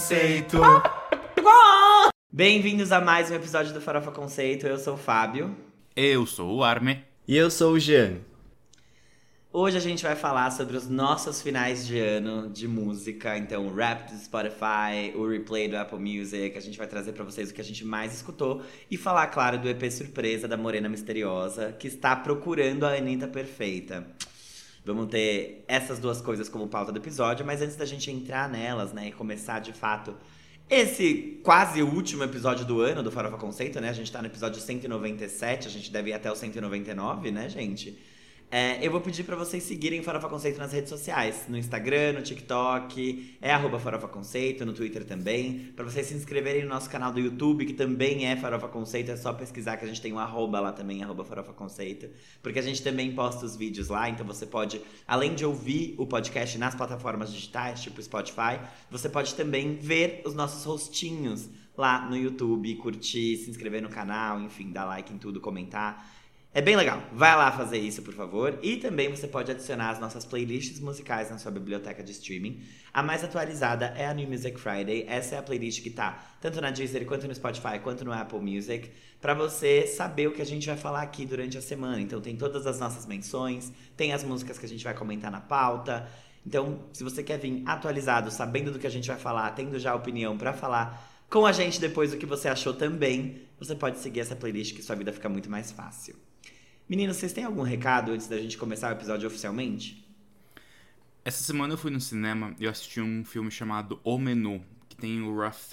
Conceito. Bem-vindos a mais um episódio do Farofa Conceito. Eu sou o Fábio. Eu sou o Arme. E eu sou o Jean. Hoje a gente vai falar sobre os nossos finais de ano de música. Então, o rap do Spotify, o replay do Apple Music. A gente vai trazer para vocês o que a gente mais escutou. E falar, claro, do EP Surpresa da Morena Misteriosa, que está procurando a Anitta Perfeita. Vamos ter essas duas coisas como pauta do episódio, mas antes da gente entrar nelas, né, e começar de fato esse quase último episódio do ano do Farofa Conceito, né? A gente tá no episódio 197, a gente deve ir até o 199, né, gente? É, eu vou pedir para vocês seguirem Farofa Conceito nas redes sociais, no Instagram, no TikTok, é arroba Farofa Conceito, no Twitter também. Para vocês se inscreverem no nosso canal do YouTube, que também é Farofa Conceito, é só pesquisar que a gente tem um arroba lá também, arroba Farofa Conceito. Porque a gente também posta os vídeos lá, então você pode, além de ouvir o podcast nas plataformas digitais, tipo Spotify, você pode também ver os nossos rostinhos lá no YouTube, curtir, se inscrever no canal, enfim, dar like em tudo, comentar. É bem legal. Vai lá fazer isso, por favor. E também você pode adicionar as nossas playlists musicais na sua biblioteca de streaming. A mais atualizada é a New Music Friday. Essa é a playlist que tá tanto na Deezer, quanto no Spotify, quanto no Apple Music, para você saber o que a gente vai falar aqui durante a semana. Então tem todas as nossas menções, tem as músicas que a gente vai comentar na pauta. Então, se você quer vir atualizado, sabendo do que a gente vai falar, tendo já opinião para falar com a gente depois do que você achou também, você pode seguir essa playlist que sua vida fica muito mais fácil. Meninos, vocês têm algum recado antes da gente começar o episódio oficialmente? Essa semana eu fui no cinema e eu assisti um filme chamado O Menu, que tem o Ralph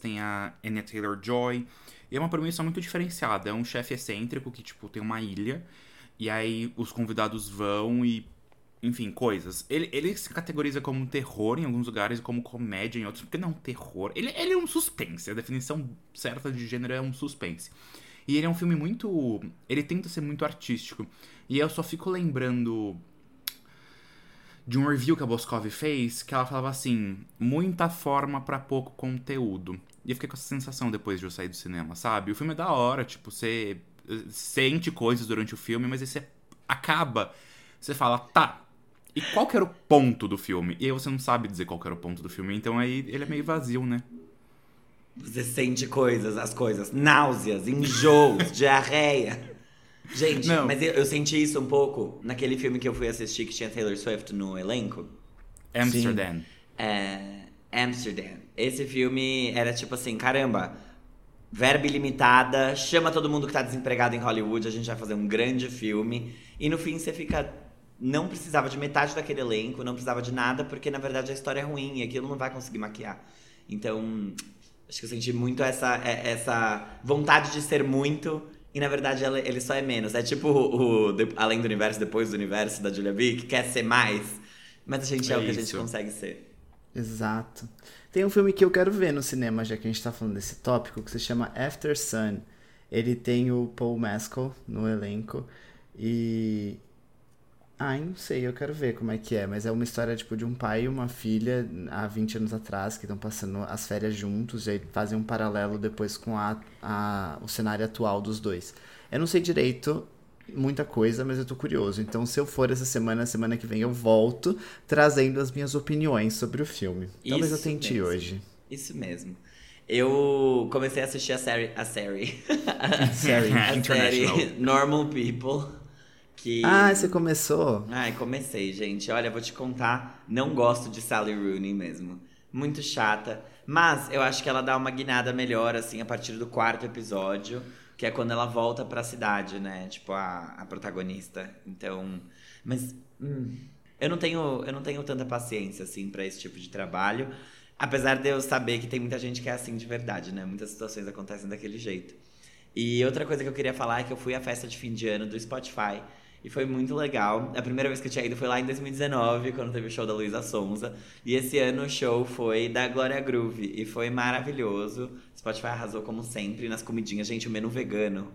tem a Anya Taylor-Joy, e é uma premissa muito diferenciada. É um chefe excêntrico que, tipo, tem uma ilha, e aí os convidados vão e enfim, coisas. Ele, ele se categoriza como terror em alguns lugares e como comédia em outros, porque não terror. Ele, ele é um suspense. A definição certa de gênero é um suspense. E ele é um filme muito. Ele tenta ser muito artístico. E eu só fico lembrando de um review que a Boscov fez, que ela falava assim: muita forma para pouco conteúdo. E eu fiquei com essa sensação depois de eu sair do cinema, sabe? O filme é da hora, tipo, você sente coisas durante o filme, mas aí você acaba, você fala, tá. E qual que era o ponto do filme? E aí você não sabe dizer qual que era o ponto do filme, então aí ele é meio vazio, né? Você sente coisas, as coisas, náuseas, enjoos, diarreia. Gente, Não. mas eu, eu, senti isso um pouco naquele filme que eu fui assistir que tinha Taylor Swift no elenco. Amsterdam. É, Amsterdam. Esse filme era tipo assim, caramba, verba ilimitada, chama todo mundo que tá desempregado em Hollywood, a gente vai fazer um grande filme. E no fim você fica. Não precisava de metade daquele elenco, não precisava de nada, porque na verdade a história é ruim e aquilo não vai conseguir maquiar. Então, Acho que eu senti muito essa, é, essa vontade de ser muito e na verdade ele só é menos. É tipo o, o Além do Universo, Depois do Universo da Julia B, que quer ser mais, mas a gente é, é o que a gente consegue ser. Exato. Tem um filme que eu quero ver no cinema, já que a gente tá falando desse tópico, que se chama After Sun. Ele tem o Paul Mescal no elenco e ah, não sei, eu quero ver como é que é, mas é uma história tipo de um pai e uma filha há 20 anos atrás que estão passando as férias juntos e aí fazem um paralelo depois com a, a, o cenário atual dos dois. Eu não sei direito muita coisa, mas eu tô curioso. Então, se eu for essa semana, semana que vem eu volto trazendo as minhas opiniões sobre o filme. Talvez Isso eu tente mesmo. hoje. Isso mesmo. Eu comecei a assistir a série. A série. a série. a série Normal People. Que... Ah, você começou? Ai, comecei, gente. Olha, vou te contar, não gosto de Sally Rooney mesmo. Muito chata. Mas eu acho que ela dá uma guinada melhor, assim, a partir do quarto episódio, que é quando ela volta pra cidade, né? Tipo, a, a protagonista. Então. Mas. Hum, eu não tenho, eu não tenho tanta paciência, assim, para esse tipo de trabalho. Apesar de eu saber que tem muita gente que é assim de verdade, né? Muitas situações acontecem daquele jeito. E outra coisa que eu queria falar é que eu fui à festa de fim de ano do Spotify e foi muito legal. A primeira vez que eu tinha ido foi lá em 2019, quando teve o show da Luísa Sonza. E esse ano o show foi da Glória Groove. E foi maravilhoso. Spotify arrasou como sempre nas comidinhas. Gente, o menu vegano.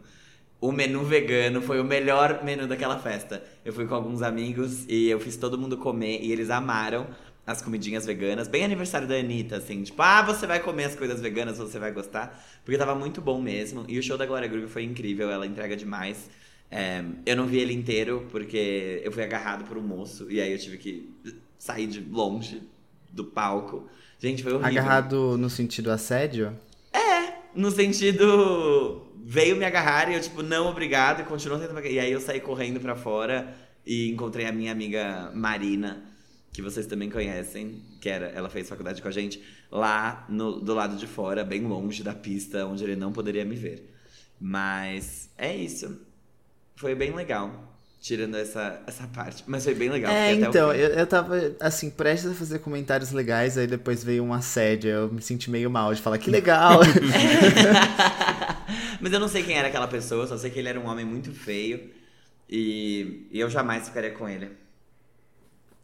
O menu vegano foi o melhor menu daquela festa. Eu fui com alguns amigos e eu fiz todo mundo comer e eles amaram as comidinhas veganas. Bem aniversário da Anitta, assim. Tipo, ah, você vai comer as coisas veganas, você vai gostar. Porque tava muito bom mesmo. E o show da Glória Groove foi incrível, ela entrega demais. É, eu não vi ele inteiro porque eu fui agarrado por um moço e aí eu tive que sair de longe do palco. Gente, foi horrível. Agarrado no sentido assédio? No sentido. Veio me agarrar e eu, tipo, não, obrigado, e continuou tentando. E aí eu saí correndo pra fora e encontrei a minha amiga Marina, que vocês também conhecem, que era, ela fez faculdade com a gente, lá no, do lado de fora, bem longe da pista, onde ele não poderia me ver. Mas é isso. Foi bem legal. Tirando essa, essa parte. Mas foi bem legal. É, então, eu, eu tava, assim, prestes a fazer comentários legais, aí depois veio um assédio, eu me senti meio mal de falar que legal. Mas eu não sei quem era aquela pessoa, só sei que ele era um homem muito feio. E, e eu jamais ficaria com ele.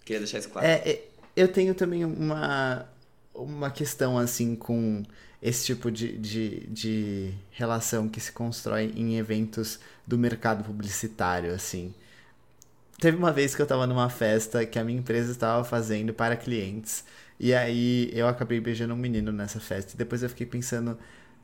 Queria deixar isso claro. É, é, eu tenho também uma, uma questão, assim, com esse tipo de, de, de relação que se constrói em eventos do mercado publicitário, assim. Teve uma vez que eu tava numa festa que a minha empresa estava fazendo para clientes. E aí eu acabei beijando um menino nessa festa. E depois eu fiquei pensando,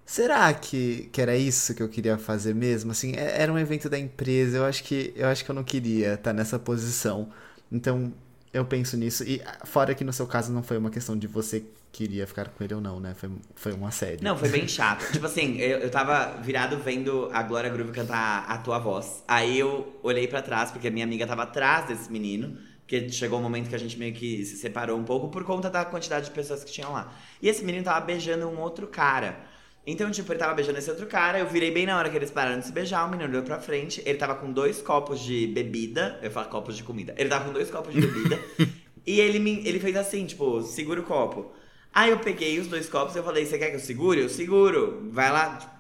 será que, que era isso que eu queria fazer mesmo? Assim, é- era um evento da empresa, eu acho que eu acho que eu não queria estar nessa posição. Então, eu penso nisso. E ah, fora que no seu caso não foi uma questão de você queria ficar com ele ou não, né? Foi, foi um assédio. Não, foi bem chato. tipo assim, eu, eu tava virado vendo a Glória Groove cantar a tua voz. Aí eu olhei pra trás, porque a minha amiga tava atrás desse menino. Porque chegou um momento que a gente meio que se separou um pouco por conta da quantidade de pessoas que tinham lá. E esse menino tava beijando um outro cara. Então, tipo, ele tava beijando esse outro cara, eu virei bem na hora que eles pararam de se beijar, o menino olhou pra frente, ele tava com dois copos de bebida, eu falo copos de comida, ele tava com dois copos de bebida, e ele, me, ele fez assim, tipo, segura o copo. Aí eu peguei os dois copos e eu falei, você quer que eu segure? Eu seguro, vai lá, tipo,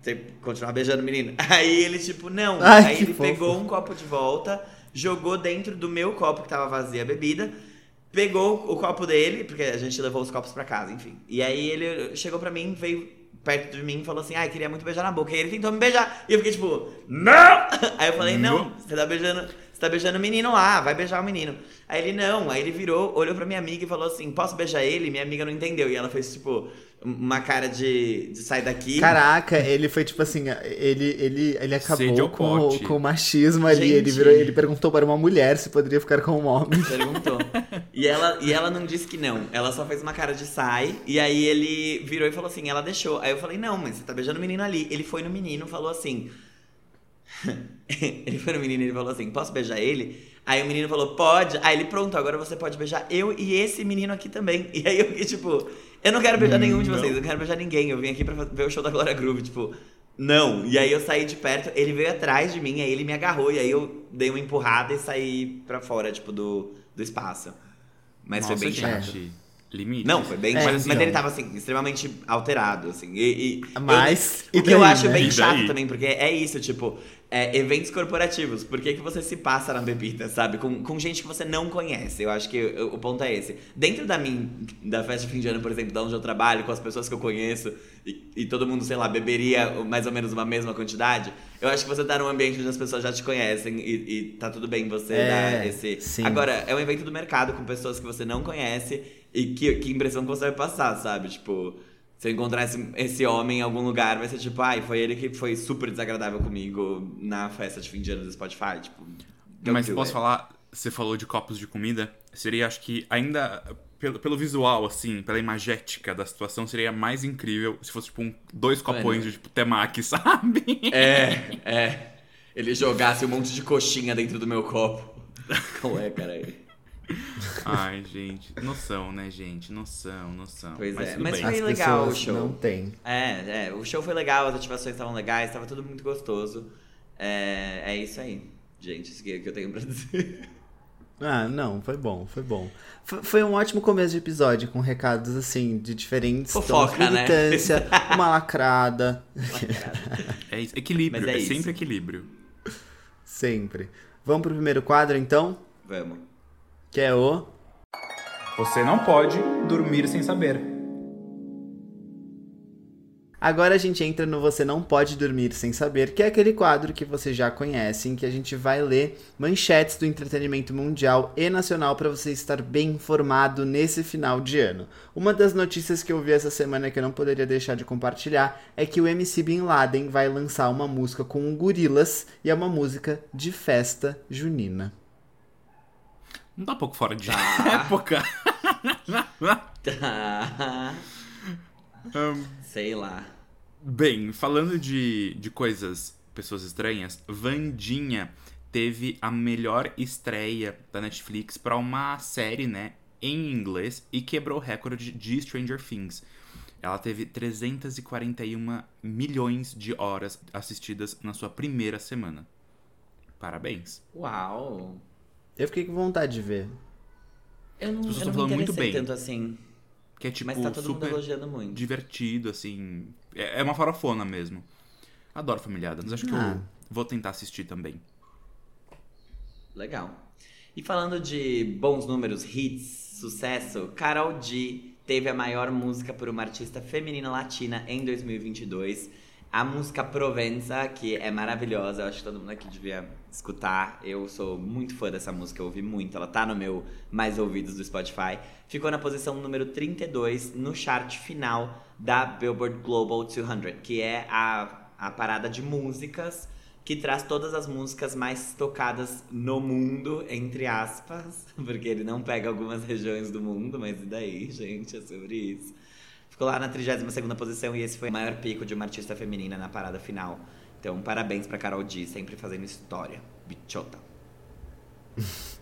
você continuar beijando o menino. Aí ele, tipo, não. Ai, Aí ele fofo. pegou um copo de volta, jogou dentro do meu copo que tava vazia a bebida, pegou o copo dele, porque a gente levou os copos pra casa, enfim. E aí ele chegou pra mim, veio perto de mim e falou assim: ai, queria muito beijar na boca. E ele tentou me beijar. E eu fiquei tipo, não! Aí eu falei: não, você tá beijando. Você tá beijando o menino lá, vai beijar o menino. Aí ele não, aí ele virou, olhou pra minha amiga e falou assim: posso beijar ele? Minha amiga não entendeu. E ela fez, tipo, uma cara de, de sai daqui. Caraca, ele foi tipo assim, ele, ele, ele acabou com, com o machismo ali. Gente. Ele, virou, ele perguntou para uma mulher se poderia ficar com um homem. Perguntou. E ela, e ela não disse que não. Ela só fez uma cara de sai. E aí ele virou e falou assim: ela deixou. Aí eu falei: não, mas você tá beijando o menino ali. Ele foi no menino falou assim. ele foi no menino e ele falou assim: posso beijar ele? Aí o menino falou: pode. Aí ele, pronto, agora você pode beijar eu e esse menino aqui também. E aí eu fiquei tipo: eu não quero beijar nenhum de Não. vocês, eu não quero beijar ninguém. Eu vim aqui pra ver o show da Glória Groove. Tipo, não. E aí eu saí de perto, ele veio atrás de mim, aí ele me agarrou. E aí eu dei uma empurrada e saí pra fora, tipo, do, do espaço. Mas Nossa, foi bem chato. gente. Limite. Não, foi bem É, chato. Mas então. ele tava, assim, extremamente alterado, assim. E, e- Mas, eu- e o que eu acho né? bem chato também, porque é isso, tipo, é, eventos corporativos. Por que, que você se passa na bebida, sabe? Com, com gente que você não conhece. Eu acho que o, o ponto é esse. Dentro da minha, da festa de fim de ano, por exemplo, da onde eu trabalho, com as pessoas que eu conheço, e, e todo mundo, sei lá, beberia mais ou menos uma mesma quantidade, eu acho que você tá num ambiente onde as pessoas já te conhecem e, e tá tudo bem você É, dar esse. sim. Agora, é um evento do mercado com pessoas que você não conhece e que, que impressão que você vai passar, sabe? Tipo, se eu encontrar esse, esse homem em algum lugar, vai ser tipo, ai, foi ele que foi super desagradável comigo na festa de fim de ano do Spotify. Tipo, don't Mas posso it. falar, você falou de copos de comida, seria, acho que ainda, pelo, pelo visual, assim, pela imagética da situação, seria mais incrível se fosse, tipo, um, dois copões de, tipo, temaki, sabe? É, é. Ele jogasse um monte de coxinha dentro do meu copo. Qual é, cara? Ai, gente, noção, né, gente? Noção, noção. Pois é, tudo mas bem. foi- As legal o show. não tem. É, é, o show foi legal, as ativações estavam legais, tava tudo muito gostoso. É, é isso aí, gente, isso que, que eu tenho pra dizer. Ah, não, foi bom, foi bom. Foi, foi um ótimo começo de episódio, com recados, assim, de diferentes Fofoca, tons, né? militância, uma lacrada, É isso, equilíbrio, Mas é é, isso. sempre equilíbrio. sempre. Vamos pro primeiro quadro, então, Vamos. Que é o... Você não pode dormir sem saber. Agora a gente entra no Você Não Pode Dormir Sem Saber, que é aquele quadro que vocês já conhecem, que a gente vai ler manchetes do entretenimento mundial e nacional para você estar bem informado nesse final de ano. Uma das notícias que eu vi essa semana que eu não poderia deixar de compartilhar é que o MC Bin Laden vai lançar uma música com gorilas e é uma música de festa junina. Não tá um pouco fora de Tá. época. Tá. Sei lá. Bem, falando de, de coisas, pessoas estranhas, Vandinha teve a melhor estreia da Netflix para uma série, né, em inglês e quebrou o recorde de Stranger Things. Ela teve 341 milhões de horas assistidas na sua primeira semana. Parabéns. Uau. Eu fiquei com vontade de ver. Eu não, As pessoas eu estão não falando muito bem. tanto assim. Que é tipo mas tá todo mundo super elogiando muito. divertido, assim. É é uma farofona mesmo. Adoro Família Adams. Acho que Ah. eu vou tentar assistir também. Legal. E falando de bons números, hits, sucesso, Carol G teve a maior música por uma artista feminina latina em 2022. A música Provenza, que é maravilhosa, eu acho que todo mundo aqui devia escutar. Eu sou muito fã dessa música, eu ouvi muito. Ela tá no meu mais ouvidos do Spotify. Ficou na posição número 32 no chart final da Billboard Global 200, que é a, a parada de músicas que traz todas as músicas mais tocadas no mundo, entre aspas, porque ele não pega algumas regiões do mundo, mas e daí, gente, é sobre isso. Ficou lá na 32ª posição e esse foi o maior pico de uma artista feminina na parada final. Então, parabéns pra Carol D, sempre fazendo história. Bichota.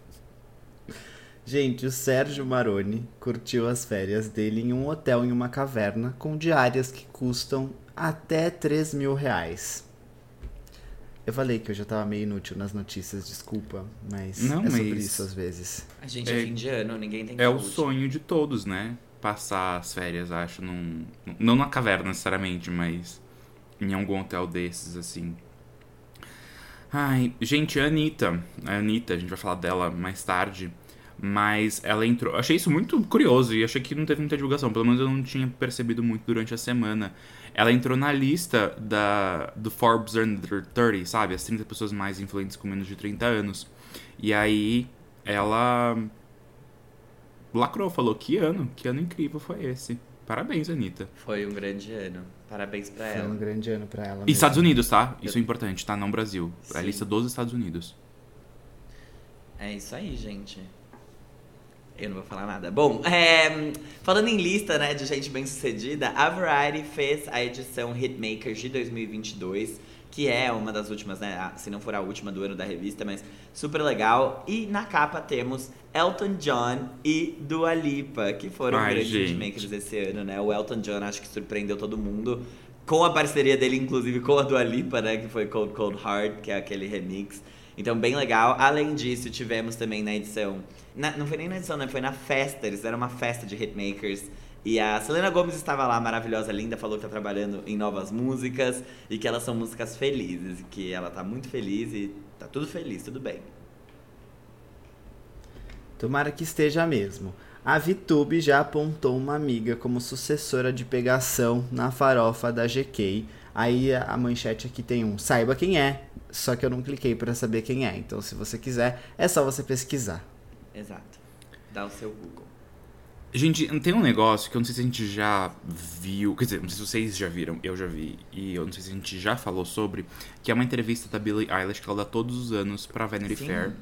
Gente, o Sérgio Maroni curtiu as férias dele em um hotel em uma caverna com diárias que custam até 3 mil reais. Eu falei que eu já tava meio inútil nas notícias, desculpa, mas Não, é sobre mas- isso às vezes. A gente é, É- fim de ano, ninguém tem É o sonho de todos, né? Passar as férias, acho, num. Não na caverna necessariamente, mas em algum hotel desses, assim. Ai, gente, a Anitta. A Anitta, a gente vai falar dela mais tarde. Mas ela entrou. Achei isso muito curioso e achei que não teve muita divulgação. Pelo menos eu não tinha percebido muito durante a semana. Ela entrou na lista da, do Forbes Under 30, sabe? As 30 pessoas mais influentes com menos de 30 anos. E aí ela lacrou, falou que ano, que ano incrível foi esse. Parabéns, Anitta. Foi um grande ano. Parabéns pra Foi um ela. grande ano pra ela. E mesmo. Estados Unidos, tá? Isso é importante, tá? Não Brasil. É a Sim. lista dos Estados Unidos. É isso aí, gente. Eu não vou falar nada. Bom, é, falando em lista, né, de gente bem sucedida, a Variety fez a edição Hitmakers de 2022, que é uma das últimas, né, a- se não for a última do ano da revista, mas super legal. E na capa temos Elton John e Dua Lipa, que foram Ai, grandes hitmakers esse ano, né? O Elton John acho que surpreendeu todo mundo. Com a parceria dele, inclusive, com a Dua Lipa, né? Que foi Cold Cold Heart, que é aquele remix. Então, bem legal. Além disso, tivemos também na edição... na- não foi nem na edição, né? Foi na festa. Eles fizeram uma festa de hitmakers. E a Selena Gomes estava lá, maravilhosa, linda, falou que tá trabalhando em novas músicas. E que elas são músicas felizes. E que ela tá muito feliz e tá tudo feliz, tudo bem. Tomara que esteja mesmo. A VTube já apontou uma amiga como sucessora de pegação na farofa da GK. Aí a manchete aqui tem um saiba quem é, só que eu não cliquei pra saber quem é. Então se você quiser, é só você pesquisar. Exato. Dá o seu Google. Gente, tem um negócio que eu não sei se a gente já viu. Quer dizer, não sei se vocês já viram, eu já vi. E eu não sei se a gente já falou sobre. Que é uma entrevista da Billie Eilish que ela dá todos os anos pra Vanity Sim. Fair.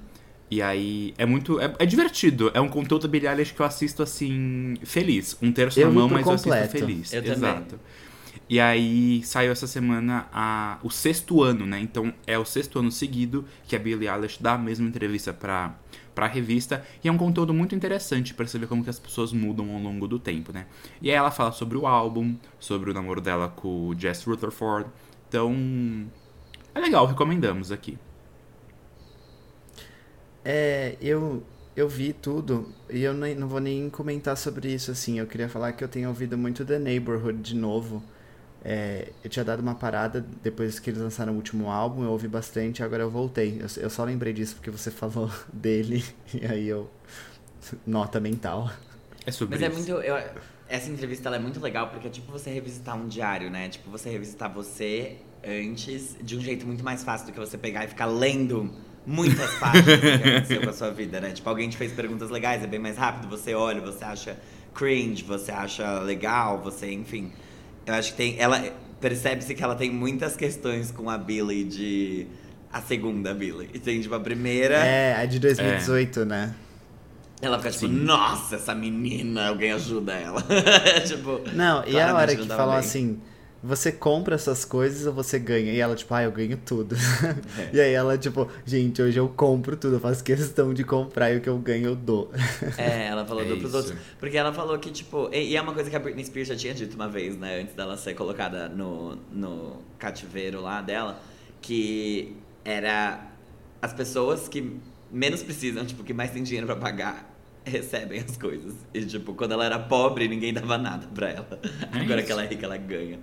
E aí é muito. É, é divertido. É um conteúdo da Billie Eilish que eu assisto assim. feliz. Um terço Eu na mão, mas eu assisto completo. feliz. Eu também. E aí saiu essa semana a, o sexto ano, né? Então é o sexto ano seguido que a Billie Eilish dá a mesma entrevista pra, pra revista. E é um conteúdo muito interessante você ver como que as pessoas mudam ao longo do tempo, né? E aí ela fala sobre o álbum, sobre o namoro dela com o Jess Rutherford. Então. É legal, recomendamos aqui. É, eu, eu vi tudo e eu não vou nem comentar sobre isso assim. Eu queria falar que eu tenho ouvido muito The Neighborhood de novo. É, eu tinha dado uma parada depois que eles lançaram o último álbum, eu ouvi bastante, agora eu voltei. Eu, eu só lembrei disso porque você falou dele e aí eu. Nota mental. É sobre Mas é isso. muito. eu- essa entrevista ela é muito legal porque é tipo você revisitar um diário, né? Tipo, você revisitar você antes de um jeito muito mais fácil do que você pegar e ficar lendo muitas páginas do que aconteceu com a sua vida, né? Tipo, alguém te fez perguntas legais, é bem mais rápido, você olha, você acha cringe, você acha legal, você, enfim. Eu acho que tem. Ela. Percebe-se que ela tem muitas questões com a Billy de. A segunda Billy. E tem, tipo, a primeira. É, a de 2018, né? Ela fica tipo, Sim. nossa, essa menina, alguém ajuda ela. tipo, Não, e a hora que falam bem. assim, você compra essas coisas ou você ganha? E ela, tipo, ah, eu ganho tudo. É. E aí ela, tipo, gente, hoje eu compro tudo, eu faço questão de comprar e o que eu ganho eu dou. É, ela falou É do pros isso. outros. Porque ela falou que, tipo. E, e é uma coisa que a Britney Spears já tinha dito uma vez, né? Antes dela ser colocada no, no cativeiro lá dela. Que era. As pessoas que menos precisam, tipo, que mais têm dinheiro pra pagar. Recebem as coisas. E, tipo, quando ela era pobre, ninguém dava nada pra ela. É Agora isso. que ela é rica, ela ganha.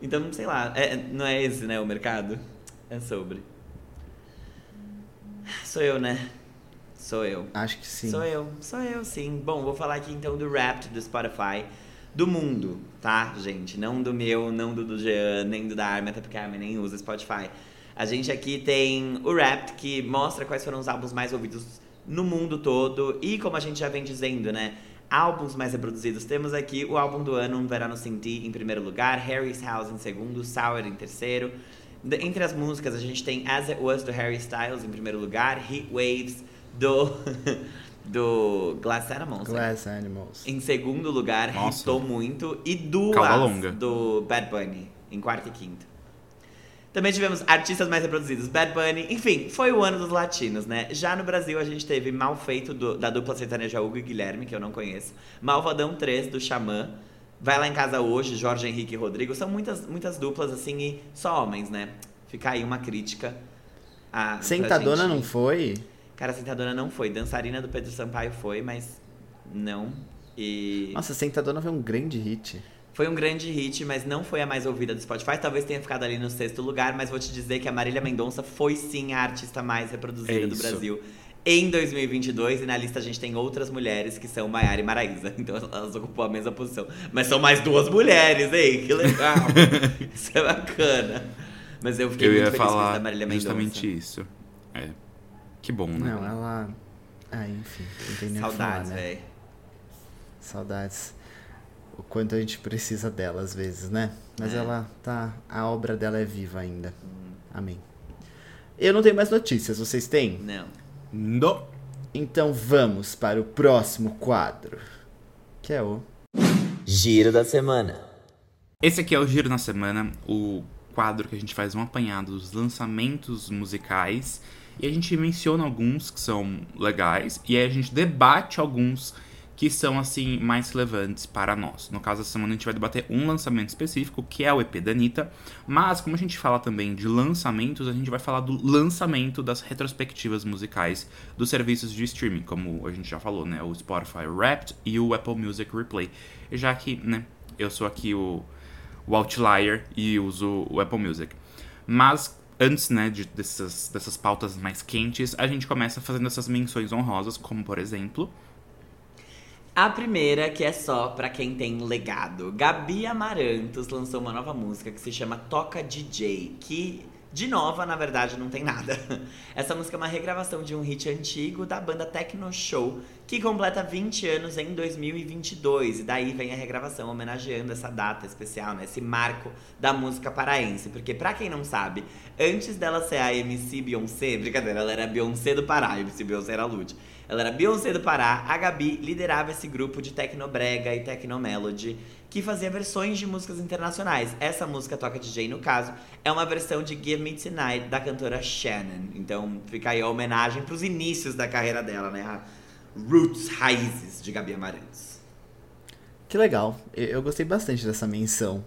Então, sei lá, é- não é esse, né, o mercado? É sobre. Sou eu, né? Sou eu. Acho que sim. Sou eu, sou eu, sim. Bom, vou falar aqui então do Wrapped do Spotify. Do mundo, tá, gente? Não do meu, não do do Jean, nem do da Armin, até porque a Armin nem usa Spotify. A gente aqui tem o Wrapped, que mostra quais foram os álbuns mais ouvidos no mundo todo. E como a gente já vem dizendo, né? Álbuns mais reproduzidos. Temos aqui o álbum do ano, Um Verano Sem Ti, em primeiro lugar. Harry's House em segundo. Sour em terceiro. De- Entre as músicas, a gente tem As It Was, do Harry Styles, em primeiro lugar. Heat Waves, do... do Glass Animals. né? Glass Animals. Em segundo lugar, Nossa. hitou muito. E duas do Bad Bunny, em quarto e quinto. Também tivemos artistas mais reproduzidos, Bad Bunny. Enfim, foi o ano dos latinos, né? Já no Brasil, a gente teve Mal Feito, do- da dupla sertaneja Hugo e Guilherme, que eu não conheço. Malvadão 3, do Xamã. Vai lá em casa hoje, Jorge Henrique e Rodrigo. São muitas, muitas duplas, assim, e só homens, né? Fica aí uma crítica. A, Sentadona não foi? Cara, Sentadona não foi. Dançarina do Pedro Sampaio foi, mas não. E Nossa, Sentadona foi um grande hit. Foi um grande hit, mas não foi a mais ouvida do Spotify. Talvez tenha ficado ali no sexto lugar, mas vou te dizer que a Marília Mendonça foi sim a artista mais reproduzida É do. Brasil em 2022. E na lista a gente tem outras mulheres que são Maiara e Maraísa. Então elas ocupam a mesma posição. Mas são mais duas mulheres, hein? Que legal! Isso é bacana. Mas eu fiquei Eu muito ia feliz com isso falar da Marília Mendonça. justamente isso. É. Que bom, né? Não, ela. Ah, enfim, não tem nem Saudades, né? velho. Saudades. O quanto a gente precisa dela às vezes, né? Mas É. ela tá. A obra dela é viva ainda. Hum. Amém. Eu não tenho mais notícias, vocês têm? Não. No. Então vamos para o próximo quadro. Que é o. Giro da semana. Esse aqui é o Giro na Semana, o quadro que a gente faz um apanhado dos lançamentos musicais. E a gente menciona alguns que são legais. E aí a gente debate alguns que são, assim, mais relevantes para nós. No caso, essa semana a gente vai debater um lançamento específico, que é o EP da Anitta. Mas, como a gente fala também de lançamentos, a gente vai falar do lançamento das retrospectivas musicais dos serviços de streaming, como a gente já falou, né? O Spotify Wrapped e o Apple Music Replay. Já que, né, eu sou aqui o, o outlier e uso o Apple Music. Mas antes, né, de, dessas, dessas pautas mais quentes, a gente começa fazendo essas menções honrosas, como por exemplo. A primeira, que é só pra quem tem legado. Gabi Amarantos lançou uma nova música que se chama Toca DJ, que de nova, na verdade, não tem nada. Essa música é uma regravação de um hit antigo da banda Tecno Show, que completa 20 anos em 2022. E daí vem a regravação homenageando essa data especial, né? Esse marco da música paraense. Porque, pra quem não sabe, antes dela ser a MC Beyoncé, brincadeira, ela era a Beyoncé do Pará, a MC Beyoncé era Lud. Ela era Beyoncé do Pará, a Gabi liderava esse grupo de Tecnobrega e Tecnomelody que fazia versões de músicas internacionais. Essa música Toca DJ, no caso, é uma versão de Give Me Tonight da cantora Shannon. Então fica aí a homenagem pros inícios da carreira dela, né? Roots Raízes de Gabi Amarantos. Que legal. Eu gostei bastante dessa menção.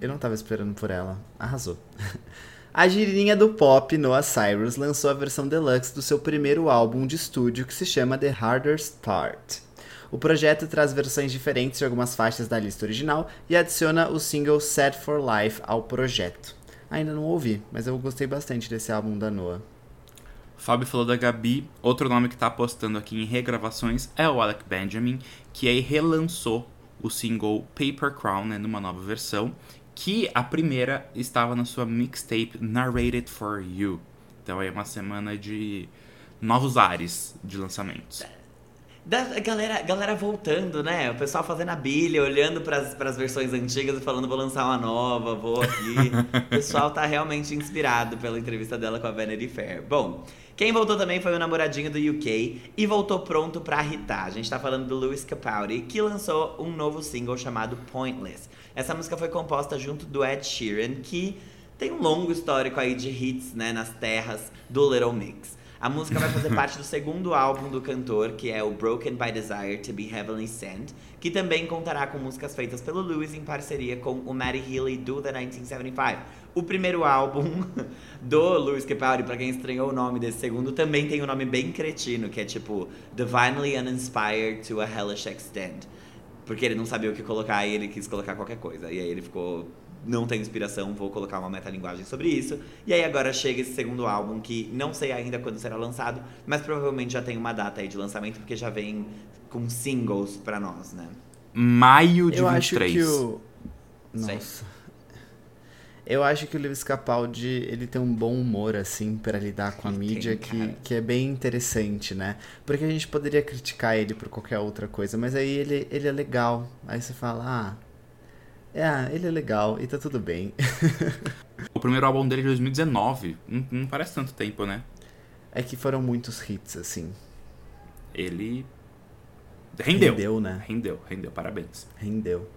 Eu não tava esperando por ela. Arrasou. A girininha do pop, Noah Cyrus, lançou a versão deluxe do seu primeiro álbum de estúdio que se chama The Harder Start. O projeto traz versões diferentes de algumas faixas da lista original e adiciona o single Set for Life ao projeto. Ainda não ouvi, mas eu gostei bastante desse álbum da Noah. Fábio falou da Gabi, outro nome que tá apostando aqui em regravações é o Alec Benjamin, que aí relançou o single Paper Crown, né, numa nova versão, que a primeira estava na sua mixtape Narrated for You. Então é uma semana de novos ares de lançamentos. Da galera, galera voltando, né? O pessoal fazendo a bilha, olhando pras, pras versões antigas e falando, vou lançar uma nova, vou aqui. o pessoal tá realmente inspirado pela entrevista dela com a Vanity Fair. Bom, quem voltou também foi o namoradinho do UK e voltou pronto pra irritar. A gente tá falando do Lewis Capaldi, que lançou um novo single chamado Pointless. Essa música foi composta junto do Ed Sheeran, que tem um longo histórico aí de hits, né, nas terras do Little Mix. A música vai fazer parte do segundo álbum do cantor, que é o Broken by Desire to Be Heavenly Sent, que também contará com músicas feitas pelo Lewis em parceria com o Matty Healy do The 1975. O primeiro álbum do Lewis Capaldi, pra quem estranhou o nome desse segundo, também tem um nome bem cretino, que é tipo Divinely Uninspired to a Hellish Extent. Porque ele não sabia o que colocar e ele quis colocar qualquer coisa. E aí ele ficou não tenho inspiração, vou colocar uma metalinguagem sobre isso. E aí agora chega esse segundo álbum que não sei ainda quando será lançado, mas provavelmente já tem uma data aí de lançamento porque já vem com singles pra nós, né? Maio de Eu 23. acho que o. Sei. Eu acho que o Lewis Capaldi, ele tem um bom humor, assim, pra lidar com a Ele mídia, tem, que, que é bem interessante, né? Porque a gente poderia criticar ele por qualquer outra coisa, mas aí ele, ele é legal. Aí você fala, ah, é, ele é legal e tá tudo bem. O primeiro álbum dele é de 2019. Não, não parece tanto tempo, né? É que foram muitos hits, assim. Ele. Rendeu. Rendeu, né? Rendeu, rendeu. Parabéns. Rendeu.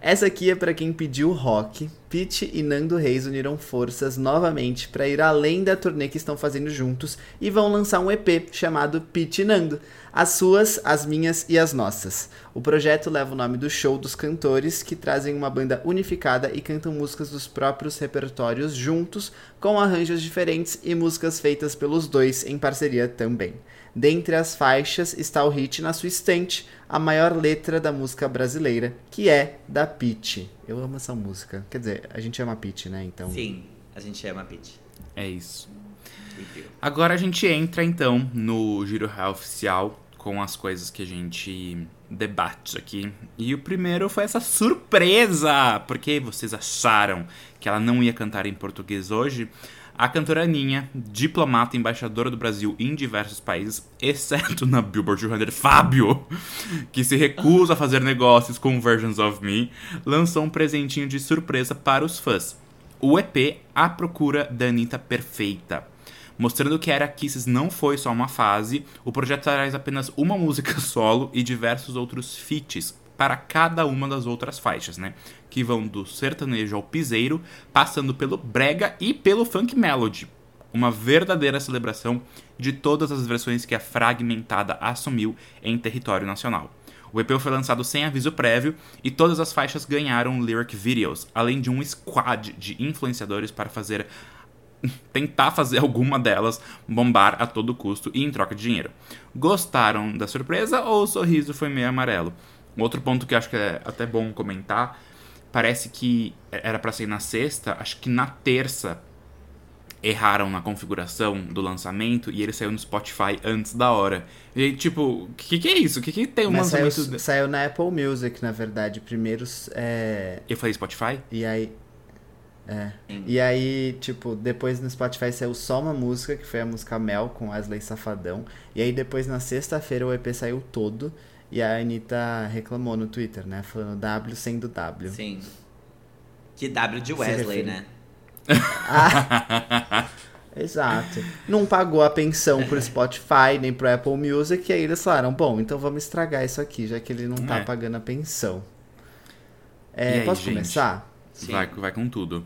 Essa aqui é pra quem pediu rock. Pete e Nando Reis uniram forças novamente pra ir além da turnê que estão fazendo juntos e vão lançar um EP chamado Pete e Nando. As suas, as minhas e as nossas. O projeto leva o nome do show dos cantores que trazem uma banda unificada e cantam músicas dos próprios repertórios juntos, com arranjos diferentes e músicas feitas pelos dois em parceria também. Dentre as faixas está o hit Na Sua Estante, a maior letra da música brasileira, que é da Pitty. Eu amo essa música. Quer dizer, a gente ama a Pitty, né? Então. Sim, a gente ama a Peach. É isso. Agora a gente entra então no Giro Real Oficial com as coisas que a gente debate aqui. E o primeiro foi essa surpresa! Porque vocês acharam que ela não ia cantar em português hoje? A cantora Aninha, diplomata e embaixadora do Brasil em diversos países, exceto na Billboard 200, Fábio, que se recusa a fazer negócios com Versions of Me, lançou um presentinho de surpresa para os fãs. O EP A Procura da Anitta Perfeita. Mostrando que Era Kisses não foi só uma fase, o projeto traz apenas uma música solo e diversos outros feats para cada uma das outras faixas, né? Que vão do sertanejo ao piseiro, passando pelo brega e pelo funk melody. Uma verdadeira celebração de todas as versões que a Fragmentada assumiu em território nacional. O EP foi lançado sem aviso prévio e todas as faixas ganharam lyric videos, além de um squad de influenciadores para fazer tentar fazer alguma delas bombar a todo custo e em troca de dinheiro. Gostaram da surpresa ou o sorriso foi meio amarelo? Um outro ponto que acho que é até bom comentar, parece que era pra ser na sexta, acho que na terça erraram na configuração do lançamento e ele saiu no Spotify antes da hora. E tipo, o que, que é isso? O que, que tem um Mas saiu, lançamento... de- saiu na Apple Music, na verdade. Primeiro. É, Eu falei Spotify? e aí. É. E aí, tipo, depois no Spotify saiu só uma música, que foi a música Mel com Wesley Safadão. E aí depois na sexta-feira o EP saiu todo. E a Anitta reclamou no Twitter, né? Falando W sendo W. Sim. Que W de Wesley, né? Ah, exato. Não pagou a pensão pro Spotify nem pro Apple Music. E aí eles falaram: bom, então vamos estragar isso aqui, já que ele não tá É. pagando a pensão. E É, aí, posso gente? começar? Sim. Vai, vai com tudo.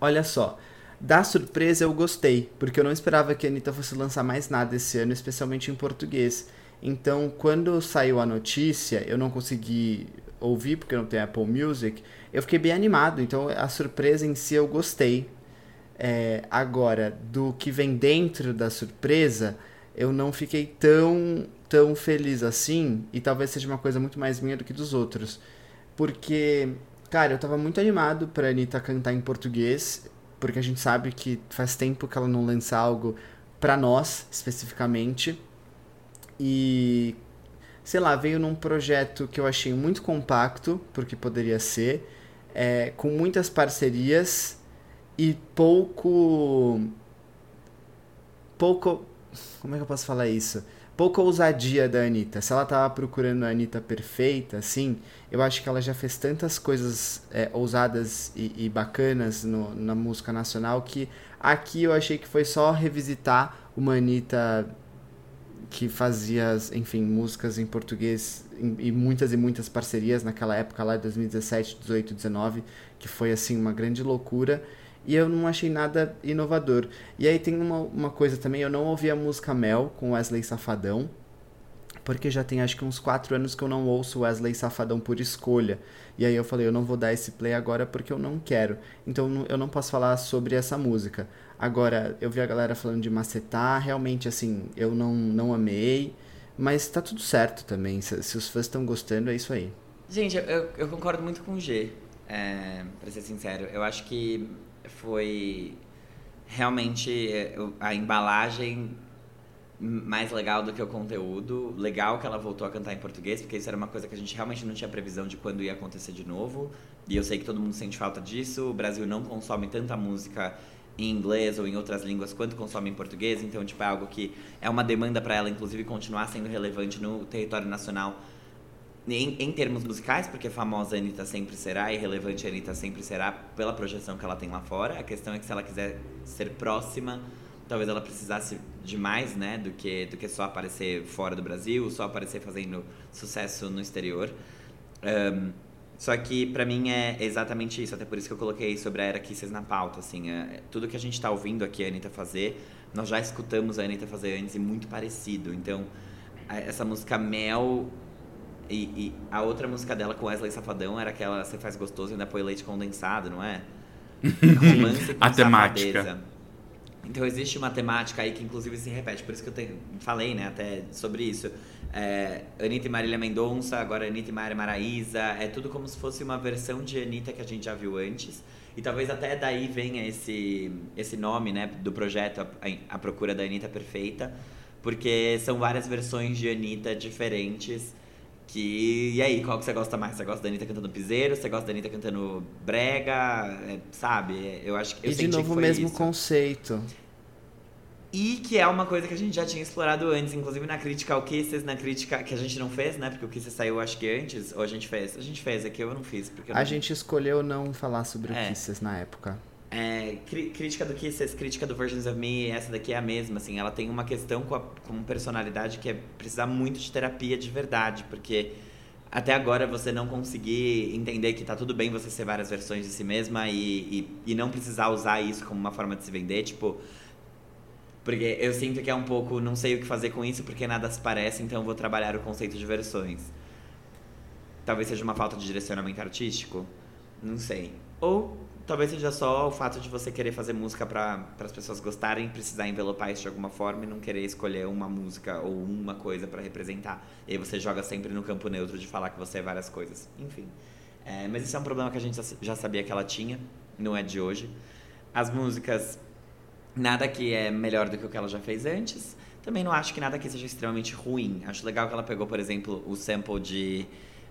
Olha só. Da surpresa eu gostei, porque eu não esperava que a Anitta fosse lançar mais nada esse ano, especialmente em português. Então, quando saiu a notícia, eu não consegui ouvir, porque não tenho Apple Music, eu fiquei bem animado. Então, a surpresa em si eu gostei. É, agora, do que vem dentro da surpresa, eu não fiquei tão, tão feliz assim, e talvez seja uma coisa muito mais minha do que dos outros. Porque, cara, eu tava muito animado pra Anitta cantar em português, porque a gente sabe que faz tempo que ela não lança algo pra nós, especificamente. E, sei lá, veio num projeto que eu achei muito compacto, porque poderia ser, é, com muitas parcerias e pouco. Pouco. Como é que eu posso falar isso? pouca ousadia da Anitta. Se ela tava procurando a Anitta perfeita, assim, eu acho que ela já fez tantas coisas é, ousadas e, e bacanas no, na música nacional que aqui eu achei que foi só revisitar uma Anitta que fazia, enfim, músicas em português e muitas e muitas parcerias naquela época lá de 2017, 18, 19, que foi assim uma grande loucura e eu não achei nada inovador. E aí tem uma, uma coisa também, eu não ouvi a música Mel com Wesley Safadão, porque já tem acho que uns quatro anos que eu não ouço Wesley Safadão por escolha. E aí eu falei, eu não vou dar esse play agora porque eu não quero. Então eu não posso falar sobre essa música. Agora, eu vi a galera falando de macetar, realmente assim, eu não, não amei, mas tá tudo certo também. Se, se os fãs estão gostando, é isso aí. Gente, eu, eu concordo muito com o G, é, pra ser sincero. Eu acho que foi realmente é, a embalagem mais legal do que o conteúdo. Legal que ela voltou a cantar em português, porque isso era uma coisa que a gente realmente não tinha previsão de quando ia acontecer de novo. E eu sei que todo mundo sente falta disso. O Brasil não consome tanta música em inglês ou em outras línguas quanto consome em português, então tipo é algo que é uma demanda para ela inclusive continuar sendo relevante no território nacional em, em termos musicais, porque famosa Anitta sempre será e relevante Anitta sempre será pela projeção que ela tem lá fora. A questão é que se ela quiser ser próxima, talvez ela precisasse de mais, né, do que, do que só aparecer fora do Brasil, só aparecer fazendo sucesso no exterior. Um, só que para mim é exatamente isso, até por isso que eu coloquei sobre a Era Kisses na pauta, assim, é, tudo que a gente tá ouvindo aqui a Anitta fazer, nós já escutamos a Anitta fazer antes e muito parecido. Então, essa música Mel e, e, a outra música dela com Wesley Safadão era aquela Você faz gostoso e ainda põe leite condensado, não é? Romance com a temática. Então existe uma temática aí que inclusive se repete, por isso que eu tenho, falei, né, até sobre isso. É, Anitta e Marília Mendonça, agora Anitta e Maria Maraísa, é tudo como se fosse uma versão de Anitta que a gente já viu antes. E talvez até daí venha esse, esse nome, né, do projeto a, a Procura da Anitta Perfeita, porque são várias versões de Anitta diferentes que, e aí, qual que você gosta mais? Você gosta da Anitta cantando piseiro? Você gosta da Anitta cantando brega? É, sabe? Eu acho que eu E de novo o mesmo isso. conceito. E que é uma coisa que a gente já tinha explorado antes, inclusive na crítica ao Kisses, na crítica que a gente não fez, né? Porque o Kisses saiu acho que antes, ou a gente fez? A gente fez, aqui eu não fiz. Porque a não... gente escolheu não falar sobre é. o Kisses na época. É, crítica do Kisses, crítica do Versions of Me, essa daqui é a mesma, assim, ela tem uma questão com, a, com personalidade que é precisar muito de terapia de verdade, porque até agora você não conseguir entender que tá tudo bem você ser várias versões de si mesma e, e, e não precisar usar isso como uma forma de se vender, tipo. Porque eu sinto que é um pouco, não sei o que fazer com isso porque nada se parece, então eu vou trabalhar o conceito de versões. Talvez seja uma falta de direcionamento artístico, não sei. Ou talvez seja só o fato de você querer fazer música para as pessoas gostarem, precisar envelopar isso de alguma forma e não querer escolher uma música ou uma coisa para representar. E aí você joga sempre no campo neutro de falar que você é várias coisas. Enfim. É, mas isso é um problema que a gente já sabia que ela tinha, não é de hoje. As músicas, nada que é melhor do que o que ela já fez antes. Também não acho que nada que seja extremamente ruim. Acho legal que ela pegou, por exemplo, o sample de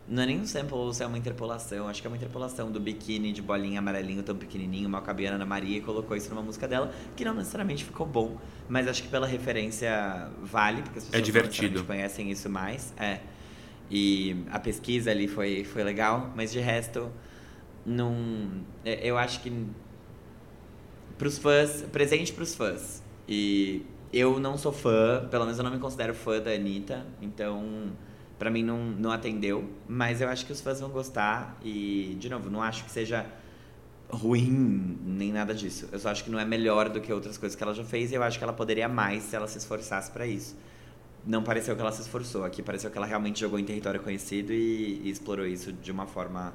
não é nem um sample se é uma interpolação. Acho que é uma interpolação do biquíni de bolinha amarelinho tão pequenininho, mal cabia Ana Maria e colocou isso numa música dela, que não necessariamente ficou bom. Mas acho que pela referência vale, porque as pessoas é divertido. conhecem isso mais. É. E a pesquisa ali foi, foi legal, mas de resto, não. É, eu acho que. Pros fãs, presente pros fãs. E eu não sou fã, pelo menos eu não me considero fã da Anitta, então para mim não, não atendeu, mas eu acho que os fãs vão gostar e, de novo, não acho que seja ruim nem nada disso. Eu só acho que não é melhor do que outras coisas que ela já fez e eu acho que ela poderia mais se ela se esforçasse para isso. Não pareceu que ela se esforçou, aqui pareceu que ela realmente jogou em território conhecido e, e explorou isso de uma forma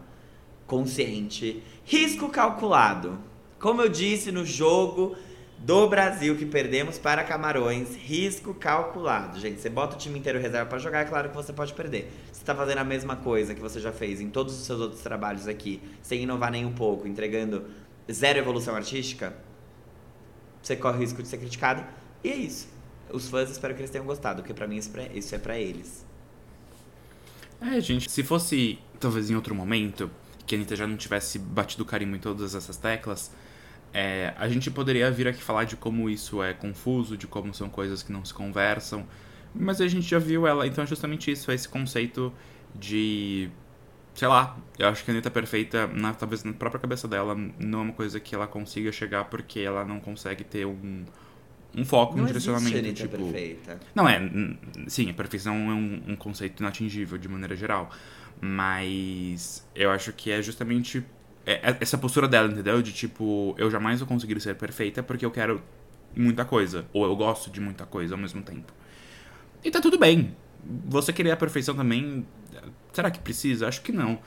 consciente. Risco calculado. Como eu disse no jogo, do Brasil que perdemos para Camarões, risco calculado. Gente, você bota o time inteiro reserva para jogar, é claro que você pode perder. Você está fazendo a mesma coisa que você já fez em todos os seus outros trabalhos aqui, sem inovar nem um pouco, entregando zero evolução artística, você corre o risco de ser criticado. E é isso. Os fãs espero que eles tenham gostado, porque para mim isso é para eles. É, gente, se fosse talvez em outro momento, que a Anitta já não tivesse batido carimbo em todas essas teclas, é, a gente poderia vir aqui falar de como isso é confuso, de como são coisas que não se conversam, Mas a gente já viu ela, então é justamente isso, é esse conceito de. Sei lá, eu acho que a Anitta Perfeita, na, talvez na própria cabeça dela, não é uma coisa que ela consiga chegar porque ela não consegue ter um, um foco, Não um direcionamento. Anitta tipo, perfeita. Não, é. Sim, a perfeição é um, um conceito inatingível de maneira geral. Mas eu acho que é justamente essa postura dela, entendeu? De tipo, eu jamais vou conseguir ser perfeita porque eu quero muita coisa. Ou eu gosto de muita coisa ao mesmo tempo. E tá tudo bem. Você querer a perfeição também. Será que precisa? Acho que não.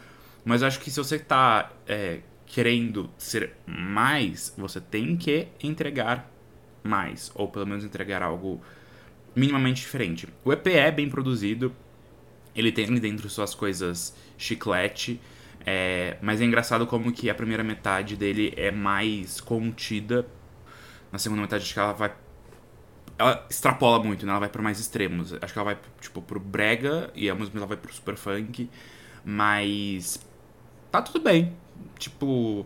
Mas acho que se você tá é, querendo ser mais, você tem que entregar mais. Ou pelo menos entregar algo minimamente diferente. O EP é bem produzido, ele tem dentro suas coisas chiclete, é, mas é engraçado como que a primeira metade dele é mais contida. Na segunda metade acho que ela vai ela extrapola muito, né? Ela vai para mais extremos. Acho que ela vai tipo pro brega e ao mesmo tempo ela vai pro super funk, mas tá tudo bem. Tipo,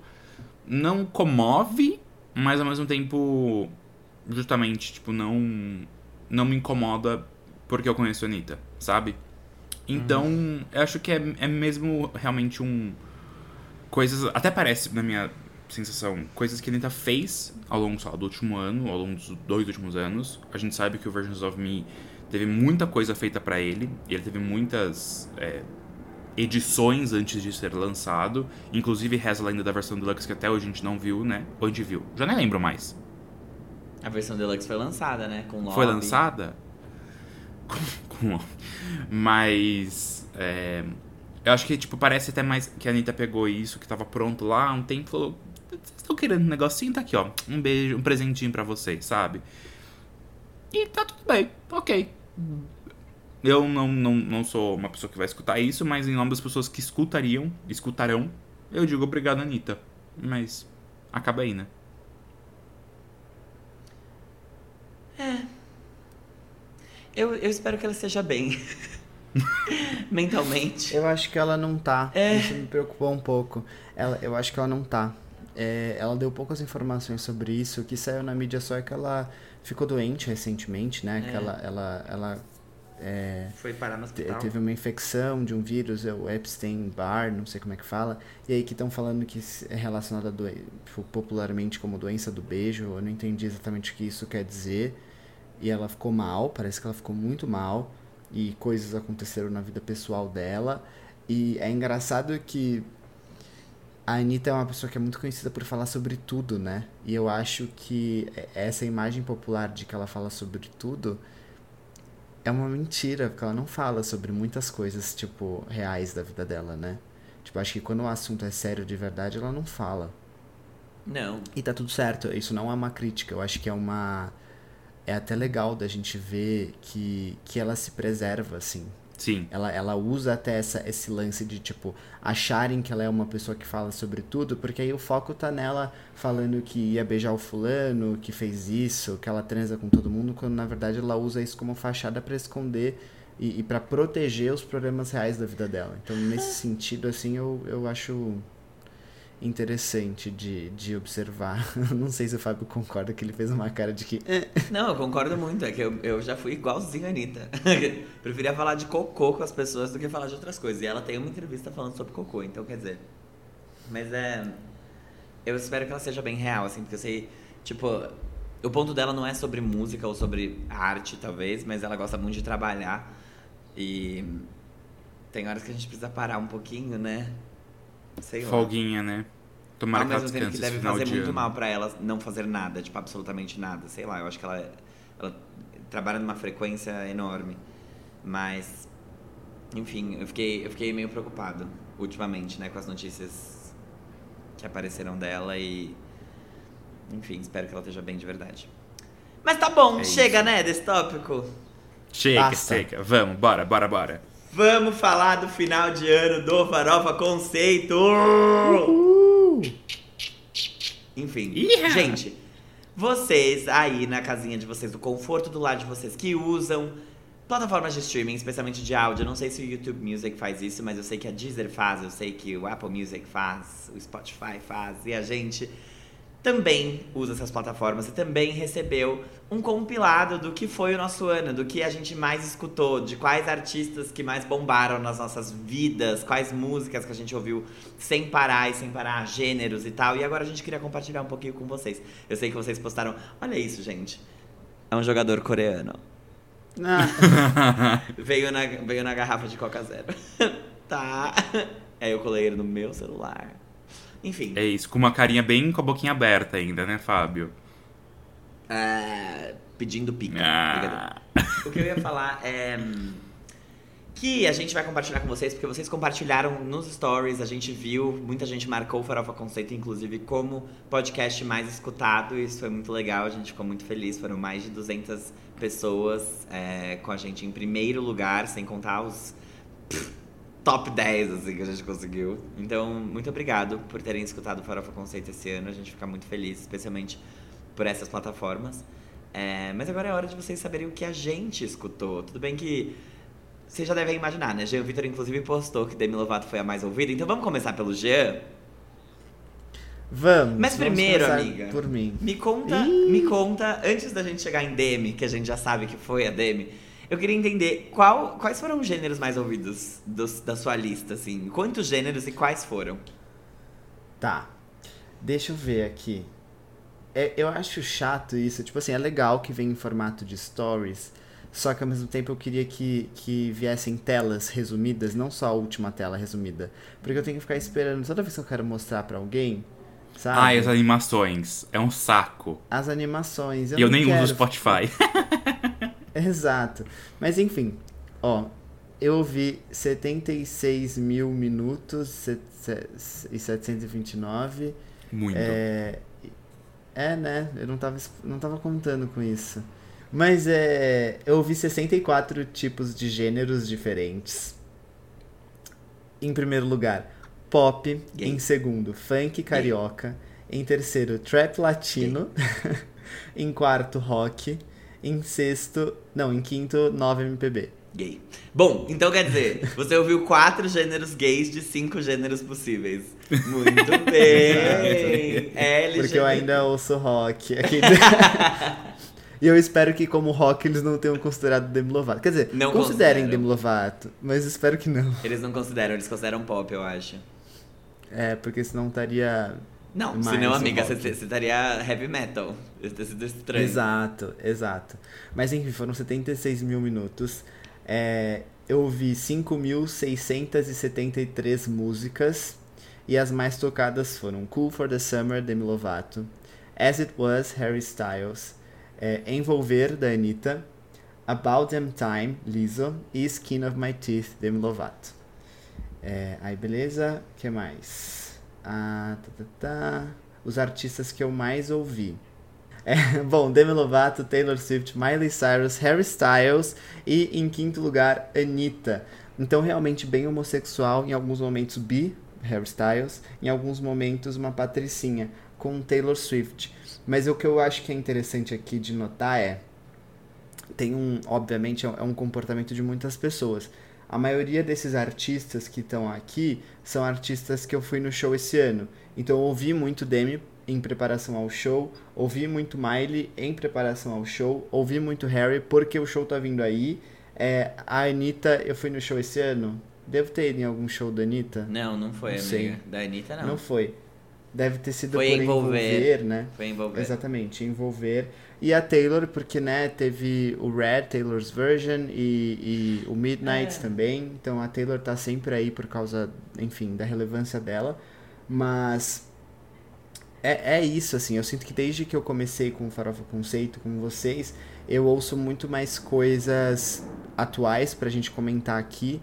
não comove, mas ao mesmo tempo justamente, tipo, não não me incomoda porque eu conheço a Anitta, sabe? Então, eu acho que é, é mesmo realmente um. Coisas. Até parece, na minha sensação, coisas que a Anitta fez ao longo lá, do último ano, ao longo dos dois últimos anos. A gente sabe que o Versions of Me teve muita coisa feita pra ele. E ele teve muitas é, edições antes de ser lançado. Inclusive reza ainda da versão deluxe que até hoje a gente não viu, né? Ou a gente viu? Já nem lembro mais. A versão deluxe foi lançada, né? Com lobby. Foi lançada? Com. Mas. é, eu acho que, tipo, parece até mais que a Anitta pegou isso, que tava pronto lá há um tempo falou: Vocês estão querendo um negocinho? Tá aqui, ó. Um beijo, um presentinho pra vocês, sabe? E tá tudo bem, ok. Eu não, não, não sou uma pessoa que vai escutar isso, mas em nome das pessoas que escutariam, escutarão, eu digo obrigado, Anitta. Mas acaba aí, né? Eu, eu espero que ela esteja bem. Mentalmente. Eu acho que ela não tá. É. Isso me preocupou um pouco. Ela, eu acho que ela não tá. É, ela deu poucas informações sobre isso. O que saiu na mídia só é que ela ficou doente recentemente, né? Que É. ela, ela, ela é, Foi parar no hospital. teve uma infecção de um vírus, é o Epstein-Barr, não sei como é que fala. E aí que estão falando que é relacionado a doen- tipo, popularmente como doença do beijo. Eu não entendi exatamente o que isso quer dizer. E ela ficou mal, parece que ela ficou muito mal. E coisas aconteceram na vida pessoal dela. E é engraçado que a Anitta é uma pessoa que é muito conhecida por falar sobre tudo, né? E eu acho que essa imagem popular de que ela fala sobre tudo é uma mentira, porque ela não fala sobre muitas coisas, tipo, reais da vida dela, né? Tipo, acho que quando o assunto é sério de verdade, ela não fala. Não. E tá tudo certo, isso não é uma crítica, eu acho que é uma. É até legal da gente ver que, que ela se preserva, assim. Sim. Ela, ela usa até essa, esse lance de, tipo, acharem que ela é uma pessoa que fala sobre tudo, porque aí o foco tá nela falando que ia beijar o fulano, que fez isso, que ela transa com todo mundo, quando na verdade ela usa isso como fachada pra esconder e, e para proteger os problemas reais da vida dela. Então, nesse sentido, assim, eu, eu acho interessante de, de observar. Não sei se o Fábio concorda que ele fez uma cara de que. "Eh". Não, eu concordo muito. É que eu, eu já fui igualzinho a Anitta. Preferia falar de cocô com as pessoas do que falar de outras coisas. E ela tem uma entrevista falando sobre cocô, então quer dizer. Mas é. Eu espero que ela seja bem real, assim, porque eu sei. Tipo, o ponto dela não é sobre música ou sobre arte, talvez, mas ela gosta muito de trabalhar. E. Tem horas que a gente precisa parar um pouquinho, né? Sei lá. Folguinha, né? Tomara Ao que ela mesmo tempo que deve fazer muito ano. mal pra ela não fazer nada, tipo, absolutamente nada. Sei lá, eu acho que ela, ela trabalha numa frequência enorme. Mas, enfim, eu fiquei, eu fiquei meio preocupado ultimamente, né, com as notícias que apareceram dela e. Enfim, espero que ela esteja bem de verdade. Mas tá bom, É chega, isso. né, desse tópico. Chega, Basta. chega. Vamos, bora, bora, bora. Vamos falar do final de ano do Farofa Conceito! Enfim, Iha! gente, vocês aí na casinha de vocês, do conforto do lar de vocês, que usam plataformas de streaming, especialmente de áudio, eu não sei se o YouTube Music faz isso, mas eu sei que a Deezer faz, eu sei que o Apple Music faz, o Spotify faz, e a gente também usa essas plataformas e também recebeu um compilado do que foi o nosso ano, do que a gente mais escutou, de quais artistas que mais bombaram nas nossas vidas, quais músicas que a gente ouviu sem parar e sem parar, gêneros e tal. E agora a gente queria compartilhar um pouquinho com vocês. Eu sei que vocês postaram. Olha isso, gente. É um jogador coreano. Ah, veio, na, veio na garrafa de Coca Zero. tá. Aí eu colei ele no meu celular. Enfim. É isso, com uma carinha bem com a boquinha aberta ainda, né, Fábio? Ah, pedindo pica. Ah. O que eu ia falar é que a gente vai compartilhar com vocês, porque vocês compartilharam nos stories, a gente viu, muita gente marcou o Farofa Conceito, inclusive, como podcast mais escutado. Isso foi muito legal, a gente ficou muito feliz. Foram mais de 200 pessoas é, com a gente em primeiro lugar, sem contar os top 10 assim, que a gente conseguiu. Então, muito obrigado por terem escutado o Farofa Conceito esse ano. A gente fica muito feliz, especialmente por essas plataformas. É, mas agora é hora de vocês saberem o que a gente escutou. Tudo bem que vocês já devem imaginar, né? Jean Vitor, inclusive, postou que Demi Lovato foi a mais ouvida. Então vamos começar pelo Jean? vamos. Mas vamos primeiro, começar amiga. Por mim. Me conta, Ih. me conta, antes da gente chegar em Demi, que a gente já sabe que foi a Demi, eu queria entender qual, quais foram os gêneros mais ouvidos dos- da sua lista, assim. Quantos gêneros e quais foram? Tá. Deixa eu ver aqui. É, eu acho chato isso. Tipo assim, é legal que vem em formato de stories. Só que ao mesmo tempo eu queria que, que viessem telas resumidas, não só a última tela resumida. Porque eu tenho que ficar esperando toda vez que eu quero mostrar pra alguém. Sabe? Ai, as animações. É um saco. As animações. Eu e eu nem quero uso o Spotify. Exato. Mas enfim, ó, eu ouvi 76 mil minutos e 729. Muito. É, é, né? Eu não tava, não tava contando com isso. Mas é, eu ouvi 64 tipos de gêneros diferentes. Em primeiro lugar, pop. Gay. Em segundo, funk carioca. Em terceiro, trap latino. em quarto, rock. Em sexto, não, em quinto, 9 MPB. Gay. Bom, então quer dizer, você ouviu quatro gêneros gays de cinco gêneros possíveis. Muito bem! LGBT. Porque eu ainda ouço rock. Aquele- E eu espero que, como rock, eles não tenham considerado Demi Lovato. Quer dizer, Não considerem consideram. Demi Lovato, mas espero que não. Eles não consideram, eles consideram pop, eu acho. É, porque senão estaria. Não, Mais senão, amiga, você você estaria heavy metal. Isso ter sido estranho. Exato, exato. Mas enfim, foram 76 mil minutos. É, eu ouvi 5.673 músicas. E as mais tocadas foram Cool for the Summer, Demi Lovato. As It Was, Harry Styles. é, Envolver, da Anitta. About Them Time, Lizzo. E Skin of My Teeth, Demi Lovato. É, aí, beleza? O que mais? Ah, tá, tá, tá. Os artistas que eu mais ouvi. É, bom, Demi Lovato, Taylor Swift, Miley Cyrus, Harry Styles e, em quinto lugar, Anitta. Então, realmente bem homossexual, em alguns momentos bi, Harry Styles, em alguns momentos uma patricinha, com Taylor Swift. Mas o que eu acho que é interessante aqui de notar é, tem um, obviamente, é um- é um comportamento de muitas pessoas. A maioria desses artistas que estão aqui são artistas que eu fui no show esse ano. Então eu ouvi muito Demi em preparação ao show, ouvi muito Miley em preparação ao show, ouvi muito Harry porque o show tá vindo aí. É, a Anitta, eu fui no show esse ano. Devo ter ido em algum show da Anitta? Não, não foi, Não amiga. sei. Da Anitta, não. Não foi. Deve ter sido Foi por envolver. envolver, né? Foi envolver. Exatamente, envolver. E a Taylor, porque, né, teve o Red, Taylor's Version, e, e o Midnight É. também. Então a Taylor tá sempre aí por causa, enfim, da relevância dela. Mas é, é isso, assim. Eu sinto que desde que eu comecei com o Farofa Conceito, com vocês, eu ouço muito mais coisas atuais pra gente comentar aqui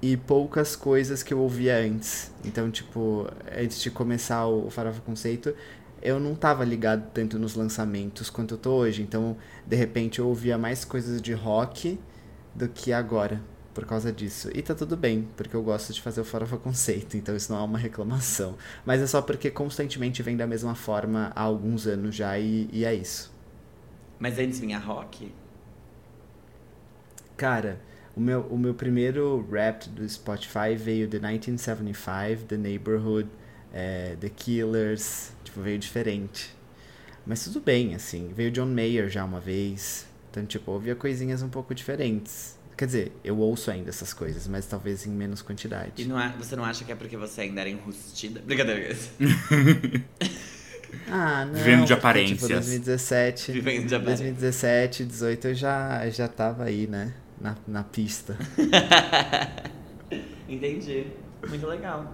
e poucas coisas que eu ouvia antes. Então, tipo, antes de começar o Farofa Conceito, eu não tava ligado tanto nos lançamentos quanto eu tô hoje. Então, de repente, eu ouvia mais coisas de rock do que agora, por causa disso. E tá tudo bem, porque eu gosto de fazer o Farofa Conceito, então isso não é uma reclamação. Mas é só porque constantemente vem da mesma forma há alguns anos já e, e é isso. Mas antes vinha rock? Cara, o meu, o meu primeiro rap do Spotify veio de 1975, The Neighborhood, é, The Killers, tipo, veio diferente. Mas tudo bem, assim, veio John Mayer já uma vez, então, tipo, ouvia coisinhas um pouco diferentes. Quer dizer, eu ouço ainda essas coisas, mas talvez em menos quantidade. E não é, você não acha que é porque você ainda era enrustida? Brincadeira. Ah, não. Vivendo de porque, aparências. Tipo, 2017. Vivendo de aparências. 2017, 18 eu já, já tava aí, né? Na, na pista. Entendi. Muito legal.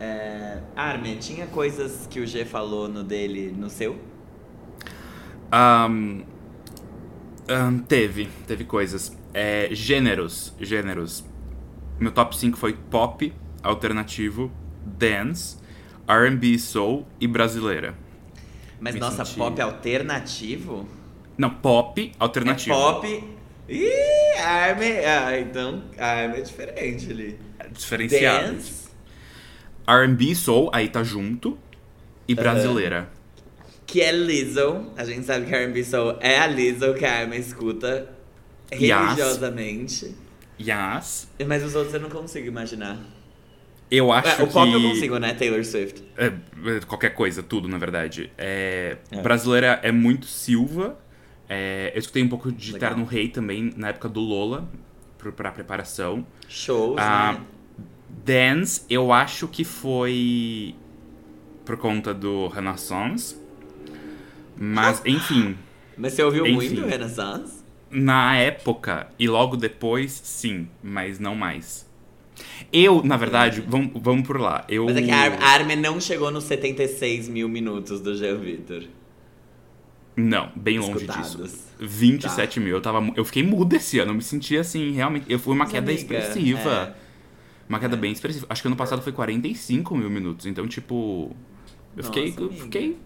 É... Armin, tinha coisas que o G falou no dele, no seu? Ahn, ahn, teve, teve coisas. É, gêneros, gêneros. Meu top 5 foi pop, alternativo, dance, R&B soul e brasileira. Mas Me nossa, senti- pop alternativo? Não, pop, alternativo. É pop. Ih, Armin. Ah, então Armin é diferente ali. Diferenciado. Dance, R&B soul, aí tá junto. E brasileira. que é Lizzo. A gente sabe que R&B Soul é a Lizzo que a Armin escuta religiosamente. Yas. Mas os outros eu não consigo imaginar. Eu acho É, o pop que... eu consigo, né? Taylor Swift. É, é, qualquer coisa, tudo, na verdade. É, É. Brasileira é muito Silva. É, eu escutei um pouco de Legal. Terno Rei também, na época do Lola, pro- pra preparação. Shows, Ah, né? Dance, eu acho que foi por conta do Renaissance. Mas, enfim, Mas você ouviu enfim. muito Renaissance? na época e logo depois, sim, mas não mais. Eu, na verdade, vamos, vamos por lá. Eu, Mas é que a Ar- a Armin não chegou nos 76 mil minutos do Jean Victor. Não, bem longe Escutados. disso. 27 mil. Eu, tava, eu fiquei mudo esse ano. Eu me senti assim, realmente. Eu fui uma Mas, queda amiga, expressiva. é. Uma queda bem expressiva. Acho que ano passado foi 45 mil minutos. Então, tipo. Eu Nossa, fiquei, eu fiquei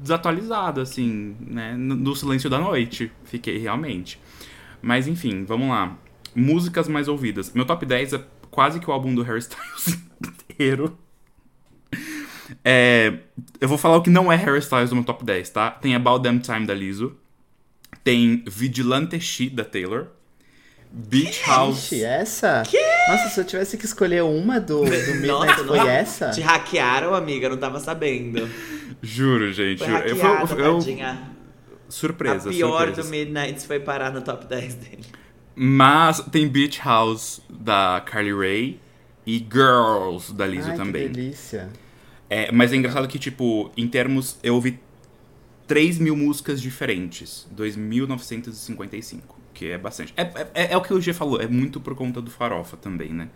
desatualizado, assim, né? No, no silêncio da noite. Fiquei realmente. Mas enfim, vamos lá. Músicas mais ouvidas. Meu top 10 é quase que o álbum do Harry Styles inteiro. É, eu vou falar o que não é Harry Styles no meu top 10, tá? Tem About Damn Time da Lizzo. Tem Vigilante She da Taylor. Beach House. Ixi, essa? Nossa, se eu tivesse que escolher uma do, do Midnight, Nossa, foi não- essa? Te hackearam, amiga, não tava sabendo. Juro, gente. Foi eu, eu, hackeada, eu- tadinha. surpresa, a pior surpresa. do Midnight foi parar no top 10 dele. Mas tem Beach House da Carly Rae e Girls da Lizzo Ai, também. que delícia. É, mas é engraçado que, tipo, em termos, eu ouvi 3 mil músicas diferentes. 2.955, que é bastante. É, é, é o que o G falou, é muito por conta do Farofa também, né?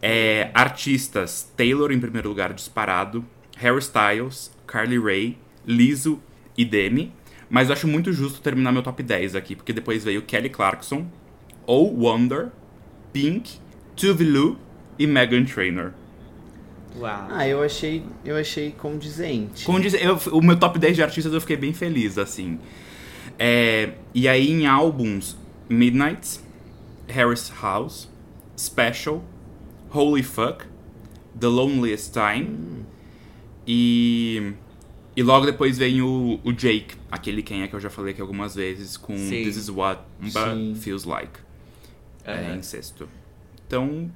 É, artistas, Taylor em primeiro lugar, disparado. Harry Styles, Carly Rae, Lizzo e Demi. Mas eu acho muito justo terminar meu top 10 aqui, porque depois veio Kelly Clarkson, ou Wonder, Pink, Tuve Lu e Megan Trainor. Uau. Ah, eu achei, eu achei condizente. Como diz, eu- o meu top 10 de artistas eu fiquei bem feliz, assim. É, e aí em álbuns, Midnight, Harris House, Special, Holy Fuck, The Loneliest Time e. E logo depois vem o, o Jake, aquele quem é que eu já falei aqui algumas vezes, com Sim. This Is What Sim. Feels Like. É, Aham. em sexto. Então,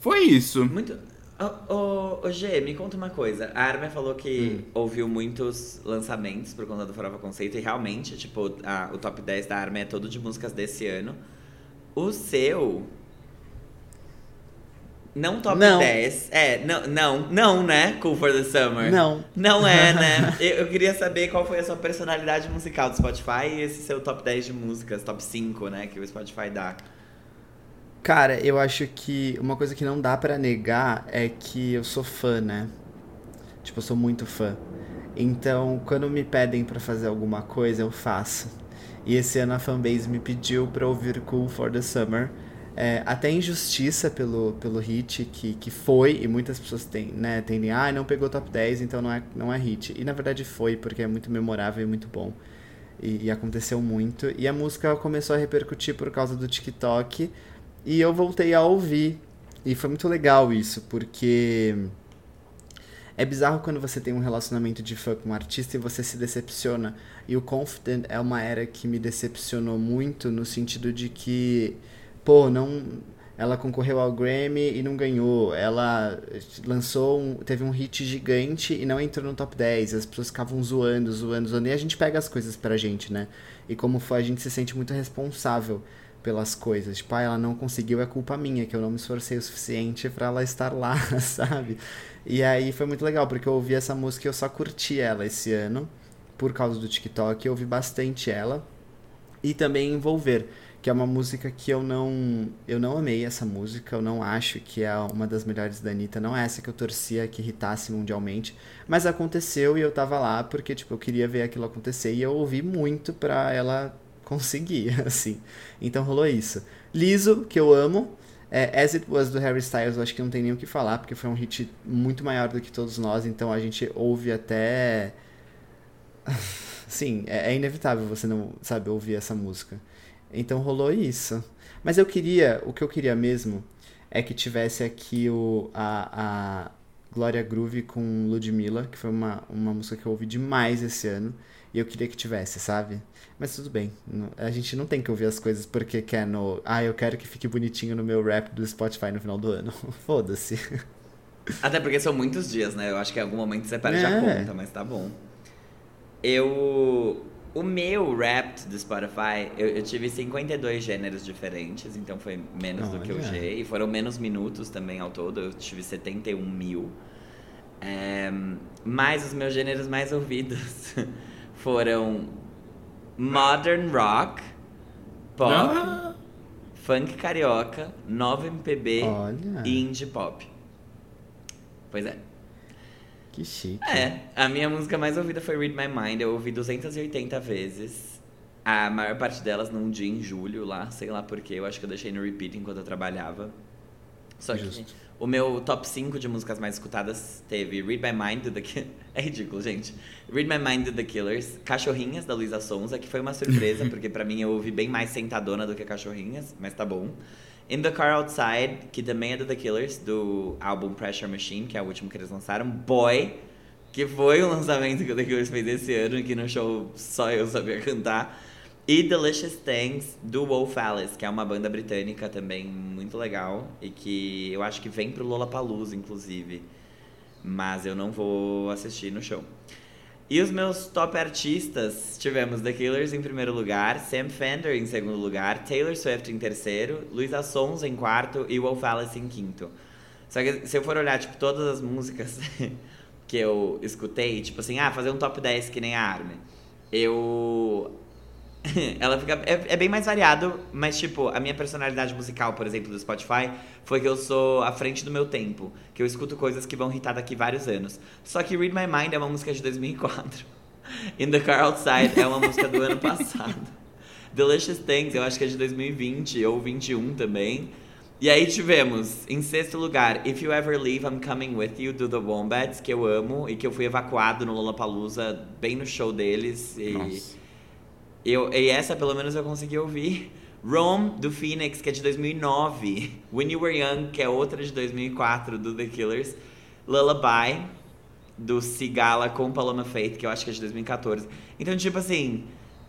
foi isso. Muito. Ô, ô, ô, G, me conta uma coisa. A Armin falou que ouviu muitos lançamentos por conta do Farofa Conceito e realmente, tipo, a- o top 10 da Armin é todo de músicas desse ano. O seu. Não top Não. 10. É, não, não, não, né? Cool for the Summer. Não. Não é, né? eu, eu queria saber qual foi a sua personalidade musical do Spotify e esse seu top 10 de músicas, top 5, né? Que o Spotify dá. Cara, eu acho que uma coisa que não dá pra negar é que eu sou fã, né? Tipo, eu sou muito fã. Então, quando me pedem pra fazer alguma coisa, eu faço. E esse ano a fanbase me pediu pra ouvir Cool for the Summer. É, até injustiça pelo, pelo hit que, que foi, e muitas pessoas têm, né, tendem, ah, não pegou top 10, então não é, não é hit. E na verdade foi, porque é muito memorável e muito bom. E, e aconteceu muito. E a música começou a repercutir por causa do TikTok. E eu voltei a ouvir. E foi muito legal isso, porque é bizarro quando você tem um relacionamento de fã com um artista e você se decepciona. E o Confident é uma era que me decepcionou muito no sentido de que, pô, não ela concorreu ao Grammy e não ganhou. Ela lançou um, teve um hit gigante e não entrou no top 10. As pessoas ficavam zoando, zoando, zoando. E a gente pega as coisas pra gente, né? E como foi, a gente se sente muito responsável pelas coisas. Tipo, ah, ela não conseguiu, é culpa minha, que eu não me esforcei o suficiente para ela estar lá, sabe? E aí foi muito legal, porque eu ouvi essa música e eu só curti ela esse ano, por causa do TikTok, eu ouvi bastante ela. E também Envolver, que é uma música que eu não eu não amei essa música, eu não acho que é uma das melhores da Anitta, não é essa que eu torcia que irritasse mundialmente, mas aconteceu e eu tava lá porque tipo eu queria ver aquilo acontecer e eu ouvi muito pra ela conseguir, assim. Então rolou isso. Liso, que eu amo, é, As It Was do Harry Styles, eu acho que não tem nem o que falar, porque foi um hit muito maior do que todos nós, então a gente ouve até Sim, é, é, inevitável você não sabe ouvir essa música. Então rolou isso. Mas eu queria, o que eu queria mesmo é que tivesse aqui o, a, a Glória Groove com Ludmilla, que foi uma, uma música que eu ouvi demais esse ano. E eu queria que tivesse, sabe? Mas tudo bem. A gente não tem que ouvir as coisas porque quer no. Ah, eu quero que fique bonitinho no meu rap do Spotify no final do ano. Foda-se. Até porque são muitos dias, né? Eu acho que em algum momento você perde é. a conta, mas tá bom. Eu. O meu rap do Spotify, eu, eu, tive 52 gêneros diferentes, então foi menos Olha. do que o G. E foram menos minutos também ao todo, eu tive 71 mil. É, mas os meus gêneros mais ouvidos foram modern rock, pop, ah. funk carioca, nova MPB Olha. e indie pop. Pois é. Que chique. É, a minha música mais ouvida foi Read My Mind. Eu ouvi 280 vezes. A maior parte delas num dia em julho lá, sei lá porquê. Eu acho que eu deixei no repeat enquanto eu trabalhava. Só Justo. que o meu top 5 de músicas mais escutadas teve Read My Mind do The É ridículo, gente. Read My Mind do The Killers, Cachorrinhas da Luísa Sonza, que foi uma surpresa, porque para mim eu ouvi bem mais sentadona do que Cachorrinhas, mas tá bom. In the Car Outside, que também é do The Killers, do álbum Pressure Machine, que é o último que eles lançaram. Boy, que foi um lançamento que o The Killers fez esse ano, que no show só eu sabia cantar. E Delicious Things, do Wolf Alice, que é uma banda britânica também muito legal. E que eu acho que vem pro Lollapalooza, inclusive. Mas eu não vou assistir no show. E os meus top artistas, tivemos The Killers em primeiro lugar, Sam Fender em segundo lugar, Taylor Swift em terceiro, Luísa Sons em quarto e Wolf Alice em quinto. Só que se eu for olhar, tipo, todas as músicas que eu escutei, tipo assim, ah, fazer um top 10 que nem a Armin, eu ela fica. É, é, bem mais variado, mas, tipo, a minha personalidade musical, por exemplo, do Spotify, foi que eu sou à frente do meu tempo. Que eu escuto coisas que vão irritar daqui vários anos. Só que Read My Mind é uma música de 2004. In the Car Outside é uma música do ano passado. Delicious Things, eu acho que é de 2020 ou 21 também. E aí tivemos, em sexto lugar, If You Ever Leave, I'm Coming With You, do The Wombats, que eu amo e que eu fui evacuado no Lollapalooza, bem no show deles. E Nossa eu, e essa, pelo menos, eu consegui ouvir. Rome, do Phoenix, que é de 2009. When You Were Young, que é outra de 2004, do The Killers. Lullaby, do Cigala com Paloma Faith, que eu acho que é de 2014. Então, tipo assim...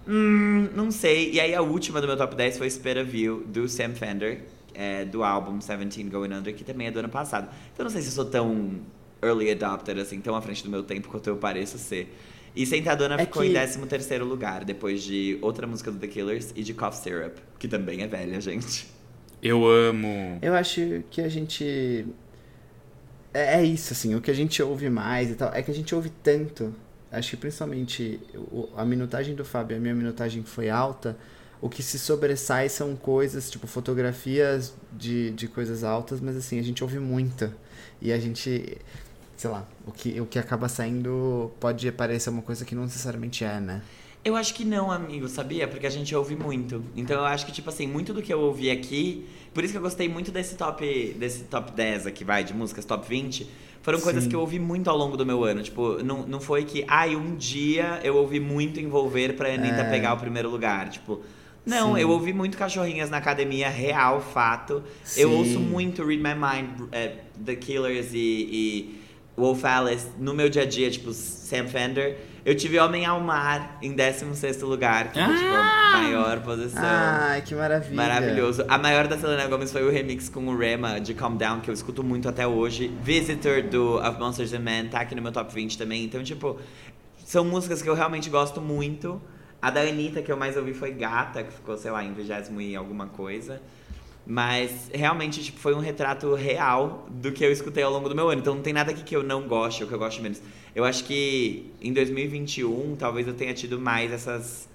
Hum, não sei. E aí, a última do meu top 10 foi Spit View, do Sam Fender, é, do álbum 17 Going Under, que também é do ano passado. Então, não sei se eu sou tão early adopter, assim, tão à frente do meu tempo quanto eu pareço ser. E Sentadona é ficou que... em 13 terceiro lugar, depois de outra música do The Killers e de Cough Syrup, que também é velha, gente. Eu amo. Eu acho que a gente... É, é isso, assim, o que a gente ouve mais e tal, é que a gente ouve tanto. Acho que principalmente a minutagem do Fábio, a minha minutagem foi alta. O que se sobressai são coisas, tipo, fotografias de, de coisas altas, mas assim, a gente ouve muito. E a gente sei lá, o que, o que acaba saindo pode parecer uma coisa que não necessariamente é, né? Eu acho que não, amigo, sabia? Porque a gente ouve muito. Então eu acho que, tipo assim, muito do que eu ouvi aqui. Por isso que eu gostei muito desse top, desse top 10 aqui, vai, de músicas, top 20. Foram Sim. coisas que eu ouvi muito ao longo do meu ano. Tipo, não, não foi que, ai, um dia eu ouvi muito envolver pra Anitta é. pegar o primeiro lugar. Tipo, não, Sim. eu ouvi muito cachorrinhas na academia, real, fato. Sim. Eu ouço muito Read My Mind, uh, The Killers e, e Wolf Alice no meu dia a dia, tipo Sam Fender. Eu tive Homem ao Mar em 16 lugar, que foi tipo Ah! a maior posição. Ai, que maravilha. Maravilhoso. A maior da Selena Gomez foi o remix com o Rema de Calm Down, que eu escuto muito até hoje. Visitor do Of Monsters and Men tá aqui no meu top 20 também. Então, tipo, são músicas que eu realmente gosto muito. A da Anitta, que eu mais ouvi, foi Gata, que ficou, sei lá, em vigésimo e alguma coisa. Mas realmente, tipo, foi um retrato real do que eu escutei ao longo do meu ano. Então não tem nada aqui que eu não goste ou que eu goste menos. Eu acho que em 2021, talvez eu tenha tido mais essas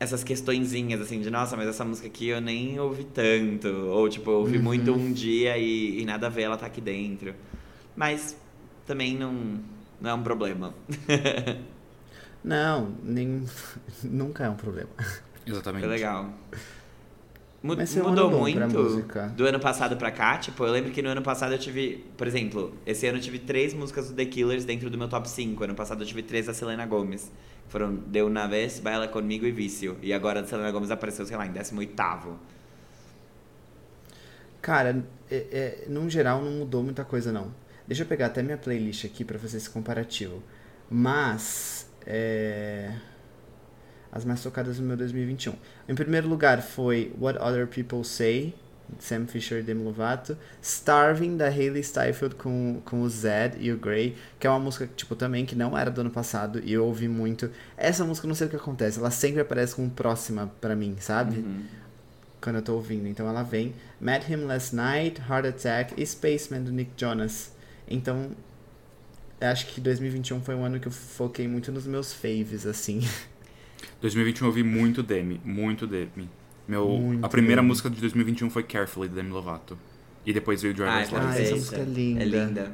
essas questõezinhas, assim, de nossa, mas essa música aqui eu nem ouvi tanto. Ou, tipo, eu ouvi muito um dia e, e nada a ver, ela tá aqui dentro. Mas também não, não é um problema. Não, nem... nunca é um problema. Exatamente. Foi legal. Mu- Mas foi um mudou muito do ano passado pra cá. Tipo, eu lembro que no ano passado eu tive, por exemplo, esse ano eu tive três músicas do The Killers dentro do meu top 5. Ano passado eu tive três da Selena Gomez. Foram De Una Vez, Baila Comigo e Vício. E agora a Selena Gomez apareceu, sei lá, em 18º. Cara, é, é, num geral não mudou muita coisa não. Deixa eu pegar até minha playlist aqui pra fazer esse comparativo. Mas é, as mais tocadas no meu 2021. Em primeiro lugar foi What Other People Say, de Sam Fisher e Demi Lovato, Starving da Hailey Steinfeld com, com o Zed e o Grey, que é uma música tipo também que não era do ano passado e eu ouvi muito. Essa música não sei o que acontece, ela sempre aparece como próxima pra mim, sabe? quando eu tô ouvindo. Então ela vem. Met Him Last Night, Heart Attack e Spaceman do Nick Jonas. Então, acho que 2021 foi um ano que eu foquei muito nos meus faves, assim. 2021 eu ouvi muito Demi, muito Demi. Meu, Muito a primeira Demi. música de 2021 foi Carefully, de Demi Lovato. E depois veio Driver's Ah, License. essa perfeita. música é linda. É linda.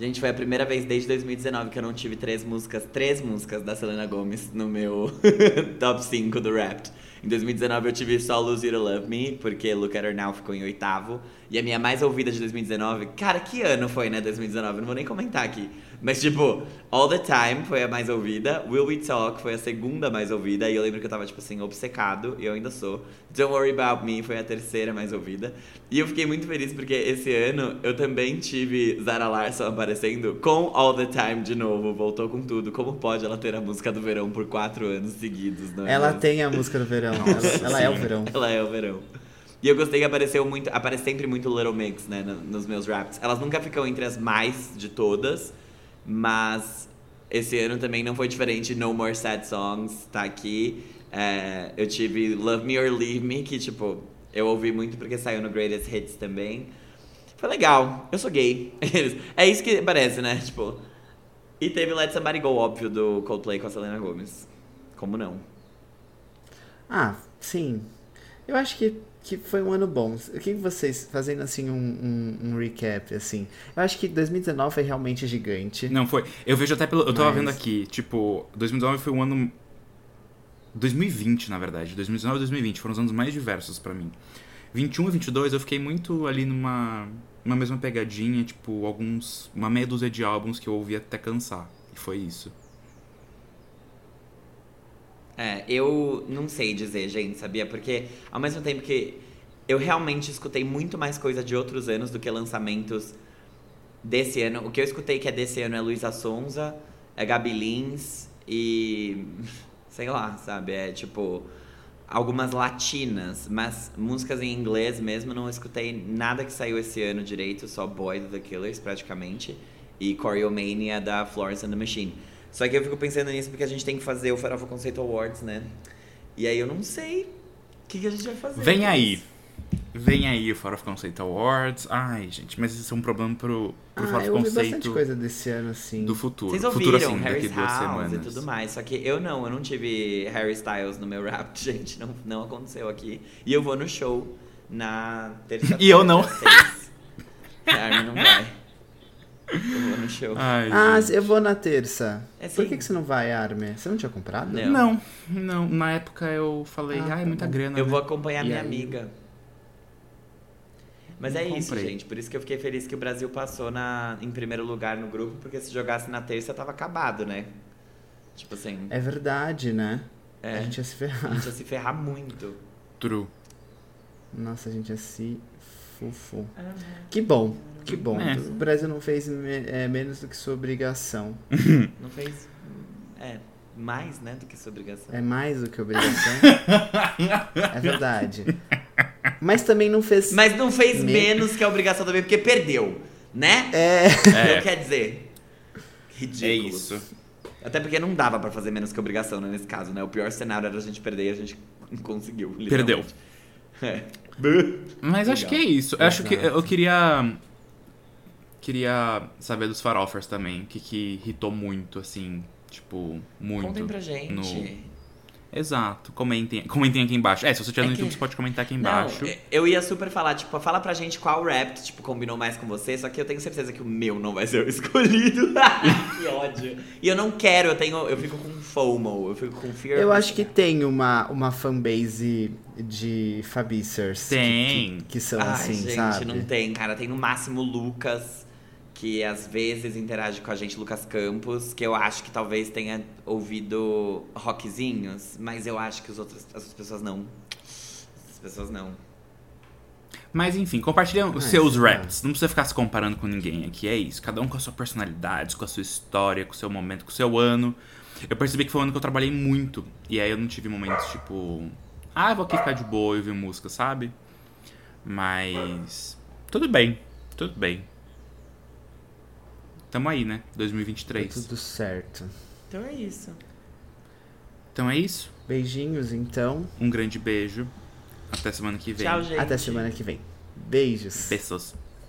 Gente, foi a primeira vez desde 2019 que eu não tive três músicas, três músicas da Selena Gomez no meu top 5 do rap. Em 2019 eu tive só Lose You to Love Me, porque Look at Her Now ficou em oitavo. E a minha mais ouvida de 2019, cara, que ano foi, né, 2019? Eu não vou nem comentar aqui. Mas, tipo, All the Time foi a mais ouvida, Will We Talk foi a segunda mais ouvida, e eu lembro que eu tava, tipo assim, obcecado, e eu ainda sou. Don't Worry About Me foi a terceira mais ouvida. E eu fiquei muito feliz porque esse ano eu também tive Zara Larson aparecendo com All the Time de novo, voltou com tudo. Como pode ela ter a música do verão por quatro anos seguidos, não é Ela mesmo? tem a música do verão. Ela ela é o verão. Ela é o verão. E eu gostei que apareceu muito, aparece sempre muito Little Mix, né, no- nos meus raps. Elas nunca ficam entre as mais de todas, mas esse ano também não foi diferente. No More Sad Songs tá aqui. É, eu tive Love Me or Leave Me, que tipo, eu ouvi muito porque saiu no Greatest Hits também. Foi legal. Eu sou gay. é isso que parece, né? Tipo. E teve Let Somebody Go, óbvio, do Coldplay com a Selena Gomez. Como não? Ah, sim. Eu acho que, que foi um ano bom. O que vocês, fazendo assim um, um, um recap, assim. Eu acho que 2019 foi realmente gigante. Não, foi. Eu vejo até pelo. Eu tava Mas- vendo aqui, tipo, 2019 foi um ano. 2020, na verdade. 2019 e 2020 foram os anos mais diversos pra mim. 21 e 22 eu fiquei muito ali numa. Uma mesma pegadinha, tipo, alguns. Uma meia dúzia de álbuns que eu ouvi até cansar. E foi isso. É, eu não sei dizer, gente, sabia? Porque ao mesmo tempo que eu realmente escutei muito mais coisa de outros anos do que lançamentos desse ano. O que eu escutei que é desse ano é Luísa Sonza, é Gabi Lins e. sei lá, sabe? É tipo. Algumas latinas, mas músicas em inglês mesmo, não escutei nada que saiu esse ano direito, só Boy do The Killers praticamente, e Choreomania da Florence and the Machine. Só que eu fico pensando nisso porque a gente tem que fazer o Farofa Conceito Awards, né? E aí eu não sei o que, que a gente vai fazer. Vem aí! Vem aí o Fora of Conceito Awards. Ai, gente, mas isso é um problema pro, pro Ah, Fora of eu ouvi bastante Conceito coisa desse ano, assim. do futuro. Vocês futuro, ouviram assim, Harry's daqui duas semanas. e tudo mais. Só que eu não, eu não tive Harry Styles no meu rap, gente. Não, não aconteceu aqui. E eu vou no show na terça-feira. E eu não. A Armin não vai. Eu vou no show. Ai, Ah, gente. eu vou na terça. É Por que, que você não vai, Armin? Você não tinha comprado? Não. Não, não. Na época eu falei, Ah, ai, tá muita bom. grana. Eu né? vou acompanhar E minha aí? amiga. Mas Não é isso, comprei. gente. Por isso que eu fiquei feliz que o Brasil passou na, em primeiro lugar no grupo, porque se jogasse na terça tava acabado, né? Tipo assim, É verdade, né? É. A gente ia se a ferrar. gente ia se ferrar muito. True. Nossa, a gente ia se fufo. Que bom, que bom. É. O Brasil não fez me- é, menos do que sua obrigação. Não fez. É, mais, né, do que sua obrigação. É mais do que obrigação. é verdade. Mas também não fez. Mas não fez Me- menos que a obrigação também, porque perdeu, né? É. É. Não quer dizer. Ridículo. É isso. Até porque não dava pra fazer menos que obrigação, né, nesse caso, né? O pior cenário era a gente perder e a gente conseguiu. Perdeu. É. Mas acho que é isso. Eu acho que eu queria. Queria saber dos farofers também. O que, que irritou muito, assim. Tipo, muito. Contem pra gente. no- Exato. Comentem, comentem aqui embaixo. É, se você estiver no É que- YouTube, você pode comentar aqui Não, embaixo. é- eu ia super falar, tipo, fala pra gente qual rap, tipo, combinou mais com você, só que eu tenho certeza que o meu não vai ser o escolhido. que ódio. E eu não quero, eu tenho, eu fico com FOMO, eu fico com fear. Eu acho que tem uma, uma fanbase de Fabicers. que- Tem. Que, que são Ai, assim, gente, sabe? não tem, cara. Tem no máximo o Lucas, que às vezes interage com a gente, Lucas Campos, que eu acho que talvez tenha ouvido rockzinhos, mas eu acho que os outros, as outras pessoas não. As pessoas não. Mas enfim, compartilha os Mas, seus é. raps. Não precisa ficar se comparando com ninguém aqui. É isso. Cada um com a sua personalidade, com a sua história, com o seu momento, com o seu ano. Eu percebi que foi um ano que eu trabalhei muito. E aí eu não tive momentos tipo. Ah, eu vou aqui ficar de boa e ouvir música, sabe? Mas. Tudo bem. Tudo bem. Tamo aí, né? Tá 2023. tudo certo. Então é isso. Então é isso. Beijinhos, então. Um grande beijo. Até semana que vem. Tchau, gente. Até semana que vem. Beijos. Beijos.